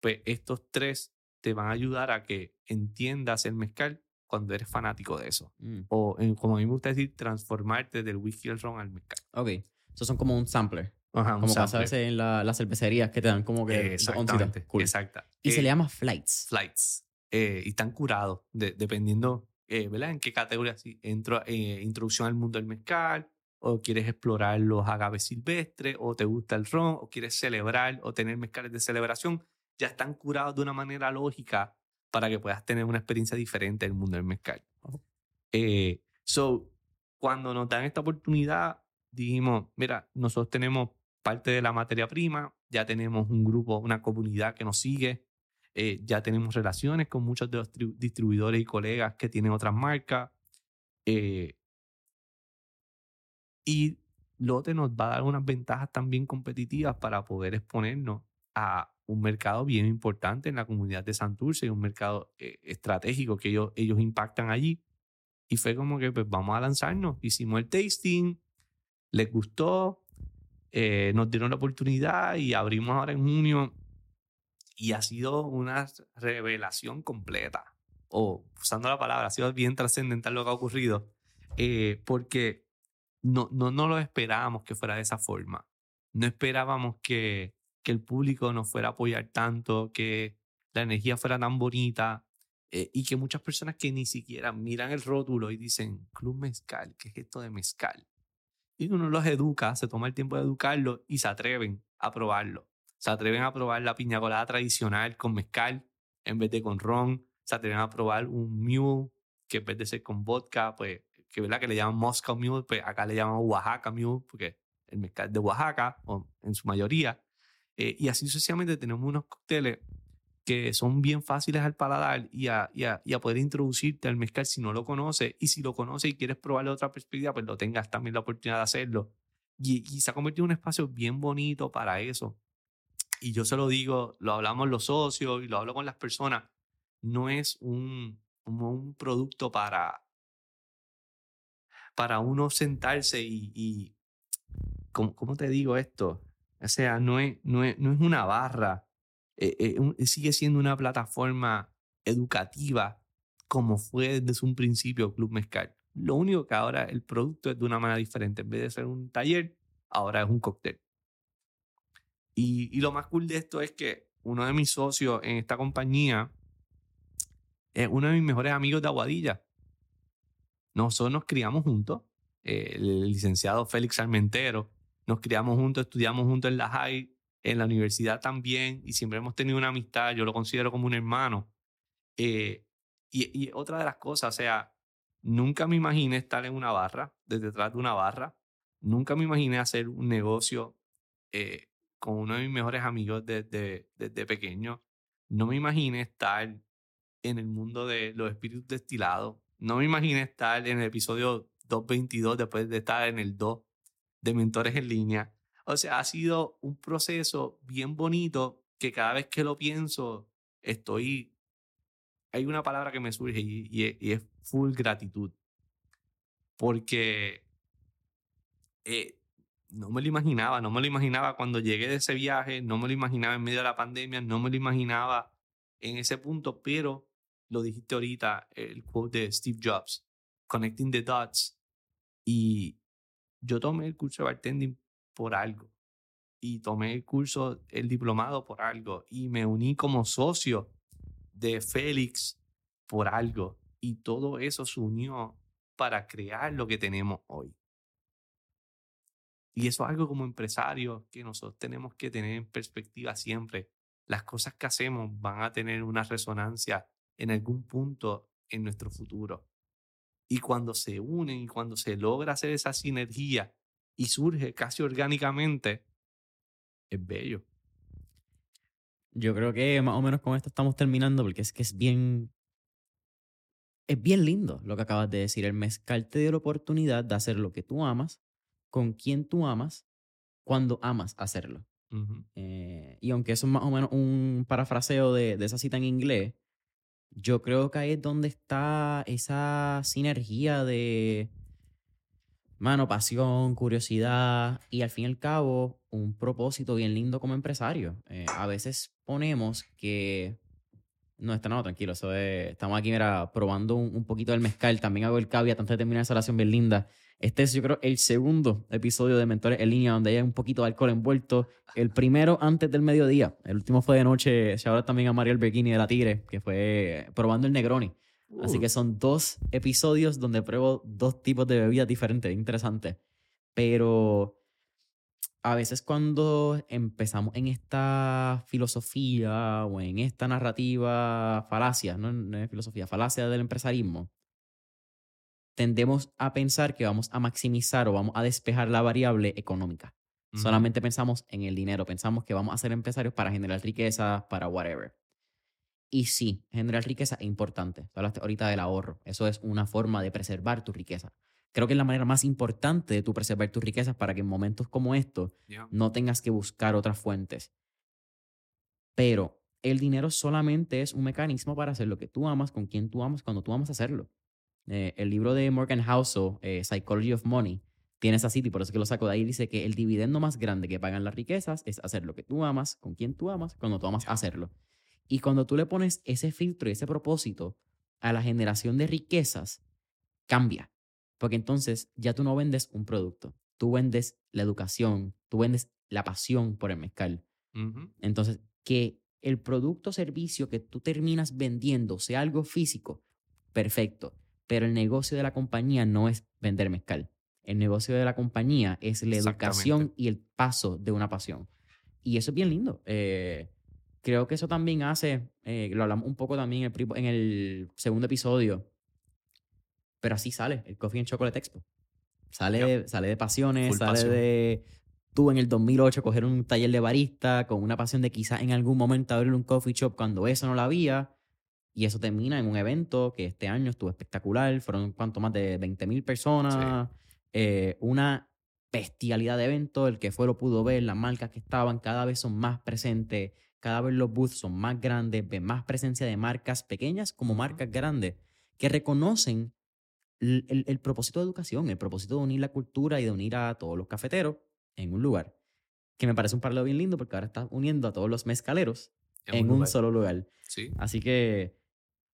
pues estos tres te van a ayudar a que entiendas el mezcal cuando eres fanático de eso. Mm. O, como a mí me gusta decir, transformarte del whisky al ron al mezcal. Ok. Esos son como un sampler. Ajá, como pasa a veces en las cervecerías que te dan como que Exactamente. Cool. Exacta. Y se le llama flights. Flights. Eh, y están curados dependiendo, eh, ¿verdad? En qué categoría. Si entro, eh, introducción al mundo del mezcal, o quieres explorar los agaves silvestres, o te gusta el ron, o quieres celebrar o tener mezcales de celebración, ya están curados de una manera lógica para que puedas tener una experiencia diferente en el mundo del mezcal. Eh, so, cuando nos dan esta oportunidad, dijimos, mira, nosotros tenemos parte de la materia prima, ya tenemos un grupo, una comunidad que nos sigue, eh, ya tenemos relaciones con muchos de los distribuidores y colegas que tienen otras marcas. Eh, y Lote nos va a dar unas ventajas también competitivas para poder exponernos a un mercado bien importante en la comunidad de Santurce, un mercado eh, estratégico que ellos, ellos impactan allí. Y fue como que, pues vamos a lanzarnos. Hicimos el tasting, les gustó, eh, nos dieron la oportunidad y abrimos ahora en junio. Y ha sido una revelación completa. O usando la palabra, ha sido bien trascendental lo que ha ocurrido. Eh, porque no, no, no lo esperábamos que fuera de esa forma. No esperábamos que, que el público nos fuera a apoyar tanto, que la energía fuera tan bonita eh, y que muchas personas que ni siquiera miran el rótulo y dicen, Club Mezcal, ¿qué es esto de mezcal? Y uno los educa, se toma el tiempo de educarlo y se atreven a probarlo. Se atreven a probar la piña colada tradicional con mezcal en vez de con ron. Se atreven a probar un mule que en vez de ser con vodka, pues, que verdad que le llaman Moscow Mule, pues acá le llaman Oaxaca Mule, porque el mezcal de Oaxaca, o en su mayoría, eh, y así sucesivamente tenemos unos cócteles que son bien fáciles al paladar y a, y, a, y a, poder introducirte al mezcal si no lo conoces. Y si lo conoces y quieres probarle otra perspectiva, pues lo tengas también la oportunidad de hacerlo. Y, y, se ha convertido en un espacio bien bonito para eso. Y yo se lo digo, lo hablamos los socios y lo hablo con las personas. No es un, un producto para, para uno sentarse y, y ¿cómo, ¿cómo te digo esto? O sea, no es, no es, no es una barra, eh, eh, sigue siendo una plataforma educativa como fue desde un principio Club Mezcal. Lo único que ahora el producto es de una manera diferente. En vez de ser un taller, ahora es un cóctel. Y, y lo más cool de esto es que uno de mis socios en esta compañía es uno de mis mejores amigos de Aguadilla. Nosotros nos criamos juntos. Eh, el licenciado Félix Armentero nos criamos juntos, estudiamos juntos en la high, en la universidad también, y siempre hemos tenido una amistad, yo lo considero como un hermano. Eh, y, otra de las cosas, o sea, nunca me imaginé estar en una barra, desde detrás de una barra, Nunca me imaginé hacer un negocio eh, con uno de mis mejores amigos desde, desde pequeño. No me imaginé estar en el mundo de los espíritus destilados. No me imaginé estar en el episodio 222 después de estar en el 2 de Mentores en Línea. O sea, ha sido un proceso bien bonito que cada vez que lo pienso estoy... Hay una palabra que me surge y, es full gratitud. Porque eh, no me lo imaginaba, no me lo imaginaba cuando llegué de ese viaje, no me lo imaginaba en medio de la pandemia, no me lo imaginaba en ese punto, pero lo dijiste ahorita, el quote de Steve Jobs, Connecting the Dots. Y yo tomé el curso de bartending por algo. Y tomé el curso, el diplomado por algo. Y me uní como socio de Félix por algo. Y todo eso se unió para crear lo que tenemos hoy. Y eso es algo como empresarios que nosotros tenemos que tener en perspectiva siempre. Las cosas que hacemos van a tener una resonancia en algún punto en nuestro futuro. Y cuando se unen y cuando se logra hacer esa sinergia y surge casi orgánicamente, es bello. Yo creo que más o menos con esto estamos terminando porque es que es bien es bien lindo lo que acabas de decir. El mezcal te dio la oportunidad de hacer lo que tú amas con quien tú amas cuando amas hacerlo. Eh, y aunque eso es más o menos un parafraseo de, esa cita en inglés, yo creo que ahí es donde está esa sinergia de, mano, pasión, curiosidad y al fin y al cabo un propósito bien lindo como empresario. Eh, a veces ponemos que... No, está no, tranquilo, eso estamos aquí, mira, probando un, un, poquito del mezcal. También hago el caveat antes de terminar esa oración bien linda. Este es, yo creo, el segundo episodio de Mentores en línea donde hay un poquito de alcohol envuelto. El primero antes del mediodía. El último fue de noche. Se habla también a Mario Alberghini de la Tigre, que fue probando el Negroni. Así que son dos episodios donde pruebo dos tipos de bebidas diferentes. Interesante. Pero a veces cuando empezamos en esta filosofía o en esta narrativa falacia, no, no es filosofía, falacia del empresarismo, tendemos a pensar que vamos a maximizar o vamos a despejar la variable económica. Solamente pensamos en el dinero, pensamos que vamos a ser empresarios para generar riqueza, para whatever. Y sí, generar riqueza es importante. Hablaste ahorita del ahorro. Eso es una forma de preservar tu riqueza. Creo que es la manera más importante de tu preservar tu riqueza para que en momentos como estos no tengas que buscar otras fuentes. Pero el dinero solamente es un mecanismo para hacer lo que tú amas, con quien tú amas, cuando tú amas hacerlo. Eh, el libro de Morgan Housel, eh, Psychology of Money, tiene esa cita y por eso que lo saco de ahí. Dice que el dividendo más grande que pagan las riquezas es hacer lo que tú amas, con quien tú amas, cuando tú amas hacerlo. Y cuando tú le pones ese filtro y ese propósito a la generación de riquezas, cambia. Porque entonces ya tú no vendes un producto, tú vendes la educación, tú vendes la pasión por el mezcal. Entonces, que el producto o servicio que tú terminas vendiendo sea algo físico, perfecto. Pero el negocio de la compañía no es vender mezcal. El negocio de la compañía es la educación y el paso de una pasión. Y eso es bien lindo. Eh, creo que eso también hace, eh, lo hablamos un poco también en el, segundo episodio, pero así sale el Coffee and Chocolate Expo. Sale, sale de pasiones, sale de tú en el 2008 coger un taller de barista con una pasión de quizás en algún momento abrir un coffee shop cuando eso no lo había y eso termina en un evento que este año estuvo espectacular. Fueron cuanto más de 20 mil personas. Eh, una bestialidad de evento. El que fue lo pudo ver. Las marcas que estaban cada vez son más presentes. Cada vez los booths son más grandes. Ve más presencia de marcas pequeñas como marcas grandes que reconocen el, el, propósito de educación, el propósito de unir la cultura y de unir a todos los cafeteros en un lugar. Que me parece un paralelo bien lindo porque ahora está uniendo a todos los mezcaleros en, un, solo lugar. Sí. Así que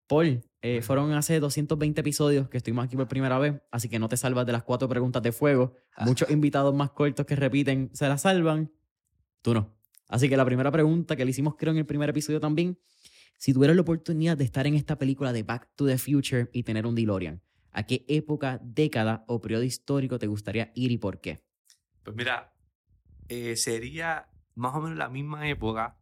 Paul, eh, fueron hace 220 episodios que estuvimos aquí por primera vez, así que no te salvas de las cuatro preguntas de fuego. Ah. Muchos invitados más cortos que repiten se las salvan. Tú no. Así que la primera pregunta que le hicimos, creo, en el primer episodio también, si tuvieras la oportunidad de estar en esta película de Back to the Future y tener un DeLorean, ¿a qué época, década o periodo histórico te gustaría ir y por qué? Pues mira, eh, sería más o menos la misma época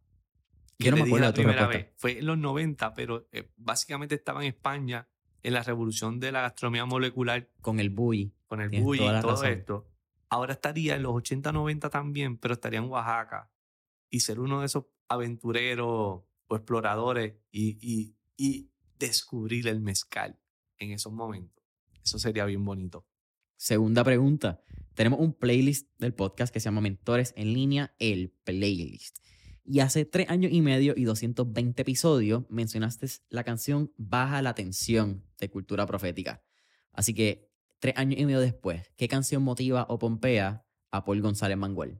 yo no me acuerdo la primera vez. Fue en los 90, pero eh, básicamente estaba en España en la revolución de la gastronomía molecular. Con el BUI. Con el BUI y todo esto. ahora estaría en los 80, 90 también, pero estaría en Oaxaca y ser uno de esos aventureros o exploradores y, y, y descubrir el mezcal en esos momentos. Eso sería bien bonito. Segunda pregunta. Tenemos un playlist del podcast que se llama Mentores en línea, el playlist. Y hace tres años y medio y 220 episodios mencionaste la canción Baja la Tensión de Cultura Profética. Así que tres años y medio después, ¿qué canción motiva o pompea a Paul González Manguel?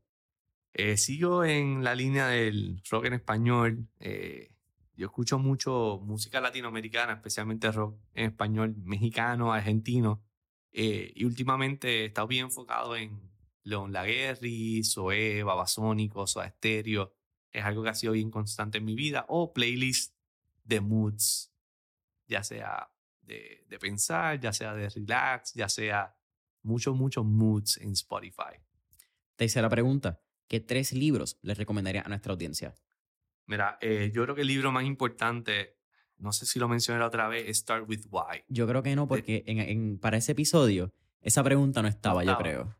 Eh, sigo en la línea del rock en español. Eh, yo escucho mucho música latinoamericana, especialmente rock en español, mexicano, argentino. Eh, y últimamente he estado bien enfocado en León Laguerri, Zoé, Babasónico, Soda Stereo. Es algo que ha sido bien constante en mi vida. O playlist de moods, ya sea de, de pensar, ya sea de relax, ya sea muchos, muchos moods en Spotify. Tercera pregunta. ¿Qué tres libros les recomendaría a nuestra audiencia? Mira, eh, yo creo que el libro más importante, no sé si lo mencioné la otra vez, es Start with Why. Yo creo que no, porque en, en- para ese episodio esa pregunta no estaba, yo estaba. creo.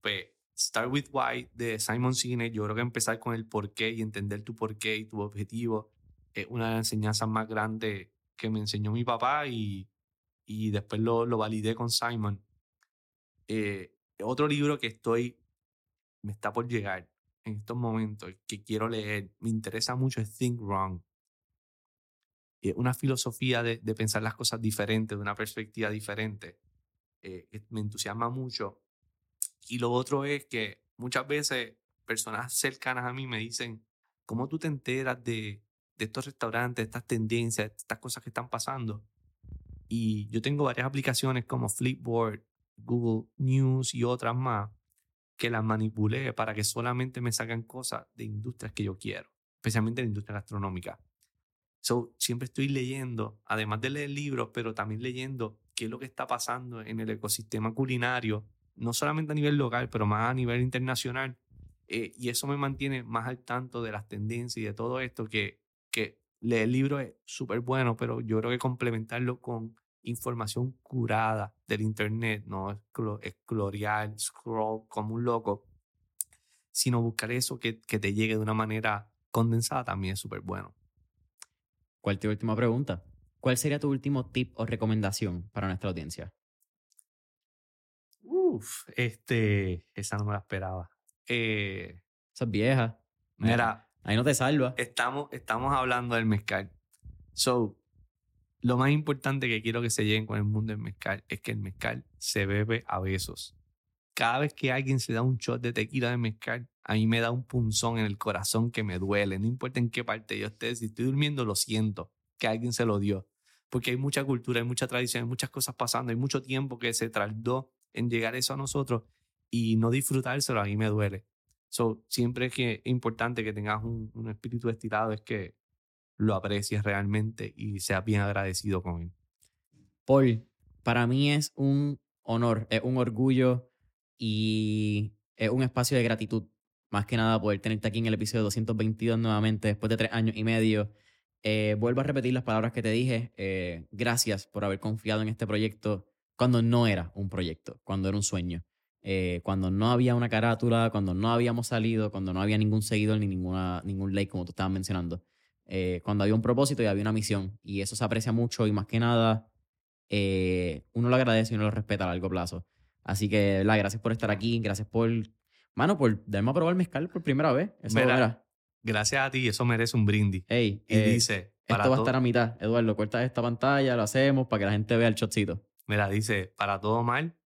Pues, Start with Why de Simon Sinek, yo creo que empezar con el porqué y entender tu porqué y tu objetivo es una de las enseñanzas más grandes que me enseñó mi papá y, y después lo, lo validé con Simon. Eh, otro libro que estoy, me está por llegar en estos momentos, que quiero leer, me interesa mucho es Think Wrong. Es una filosofía de, de pensar las cosas diferentes, de una perspectiva diferente. Eh, me entusiasma mucho. Y lo otro es que muchas veces personas cercanas a mí me dicen, ¿cómo tú te enteras de, de estos restaurantes, de estas tendencias, de estas cosas que están pasando? Y yo tengo varias aplicaciones como Flipboard, Google News y otras más que las manipulé para que solamente me sacan cosas de industrias que yo quiero, especialmente la industria gastronómica. So, siempre estoy leyendo, además de leer libros, pero también leyendo qué es lo que está pasando en el ecosistema culinario, no solamente a nivel local, pero más a nivel internacional. Eh, y eso me mantiene más al tanto de las tendencias y de todo esto, que, que leer libros es súper bueno, pero yo creo que complementarlo con información curada del internet, no exclo- explorar, scroll como un loco, sino buscar eso que, que te llegue de una manera condensada también es súper bueno. ¿Cuál es tu última pregunta? ¿Cuál sería tu último tip o recomendación para nuestra audiencia? Uf, este, esa no me la esperaba. Eh, Esa es vieja. mira, Ahí no te salva. estamos, estamos hablando del mezcal. So, lo más importante que quiero que se lleguen con el mundo del mezcal es que el mezcal se bebe a besos. Cada vez que alguien se da un shot de tequila de mezcal, a mí me da un punzón en el corazón que me duele. No importa en qué parte yo esté, si estoy durmiendo, lo siento que alguien se lo dio. Porque hay mucha cultura, hay mucha tradición, hay muchas cosas pasando, hay mucho tiempo que se tardó en llegar eso a nosotros y no disfrutárselo a mí me duele. So, siempre que es importante que tengas un, un espíritu estirado, es que lo aprecies realmente y seas bien agradecido con él. Paul, para mí es un honor, es un orgullo y es un espacio de gratitud. Más que nada poder tenerte aquí en el episodio 222 nuevamente después de tres años y medio. Eh, vuelvo a repetir las palabras que te dije. Eh, gracias por haber confiado en este proyecto cuando no era un proyecto, cuando era un sueño. Eh, cuando no había una carátula, cuando no habíamos salido, cuando no había ningún seguidor ni ninguna, ningún like, como tú estabas mencionando. Eh, cuando había un propósito y había una misión. Y eso se aprecia mucho y más que nada, eh, uno lo agradece y uno lo respeta a largo plazo. Así que, ¿verdad? gracias por estar aquí, gracias por, mano, por darme a probar mezcal por primera vez. Eso, Mira, Gracias a ti, eso merece un brindis. hey, Y dice, esto va a estar a mitad. Eduardo, corta esta pantalla, lo hacemos para que la gente vea el shotcito. Mira, dice, para todo mal,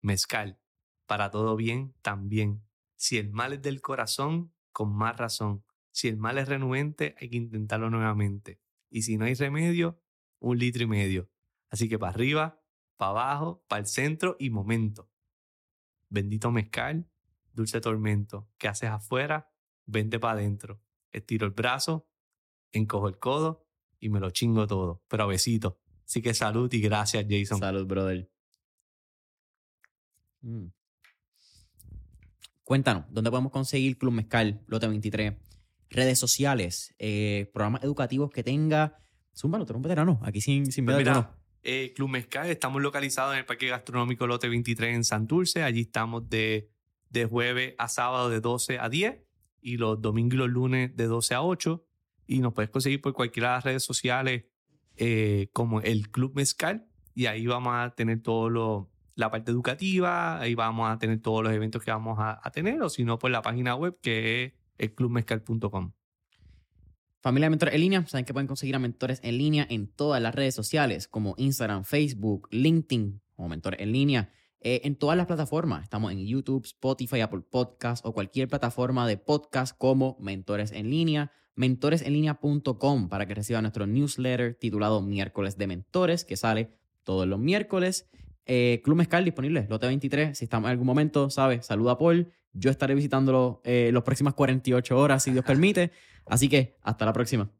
mezcal. Para todo bien, también. Si el mal es del corazón, con más razón. Si el mal es renuente, hay que intentarlo nuevamente. Y si no hay remedio, un litro y medio. Así que para arriba, para abajo, para el centro y momento. Bendito mezcal, dulce tormento. ¿Qué haces afuera? Vente para adentro. Estiro el brazo, encojo el codo y me lo chingo todo. Pero a. Así que salud y gracias, Jason. Salud, brother. Mm. Cuéntanos, ¿dónde podemos conseguir Club Mezcal, Lote 23? Redes sociales, eh, programas educativos que tenga. Tú eres un veterano, aquí sin, sin Pues miedo mira. Eh, Club Mezcal, estamos localizados en el Parque Gastronómico Lote 23 en Santurce. Allí estamos de de jueves a sábado de 12 a 10 y los domingos y los lunes de 12 a 8. Y nos puedes conseguir por cualquiera de las redes sociales eh, como el Club Mezcal y ahí vamos a tener todo lo, la parte educativa, ahí vamos a tener todos los eventos que vamos a, tener o si no por la página web que es elclubmezcal.com. Familia de Mentores en Línea, saben que pueden conseguir a Mentores en Línea en todas las redes sociales como Instagram, Facebook, LinkedIn como Mentores en Línea. eh, en todas las plataformas. Estamos en YouTube, Spotify, Apple Podcast o cualquier plataforma de podcast como Mentores en Línea. Mentoresenlinea.com para que reciban nuestro newsletter titulado Miércoles de Mentores que sale todos los miércoles. Eh, Club Mezcal disponible, lote 23. Si estamos en algún momento, ¿sabes? Saluda a Paul. Yo estaré visitándolo eh, las próximas 48 horas, si Dios permite. Así que hasta la próxima.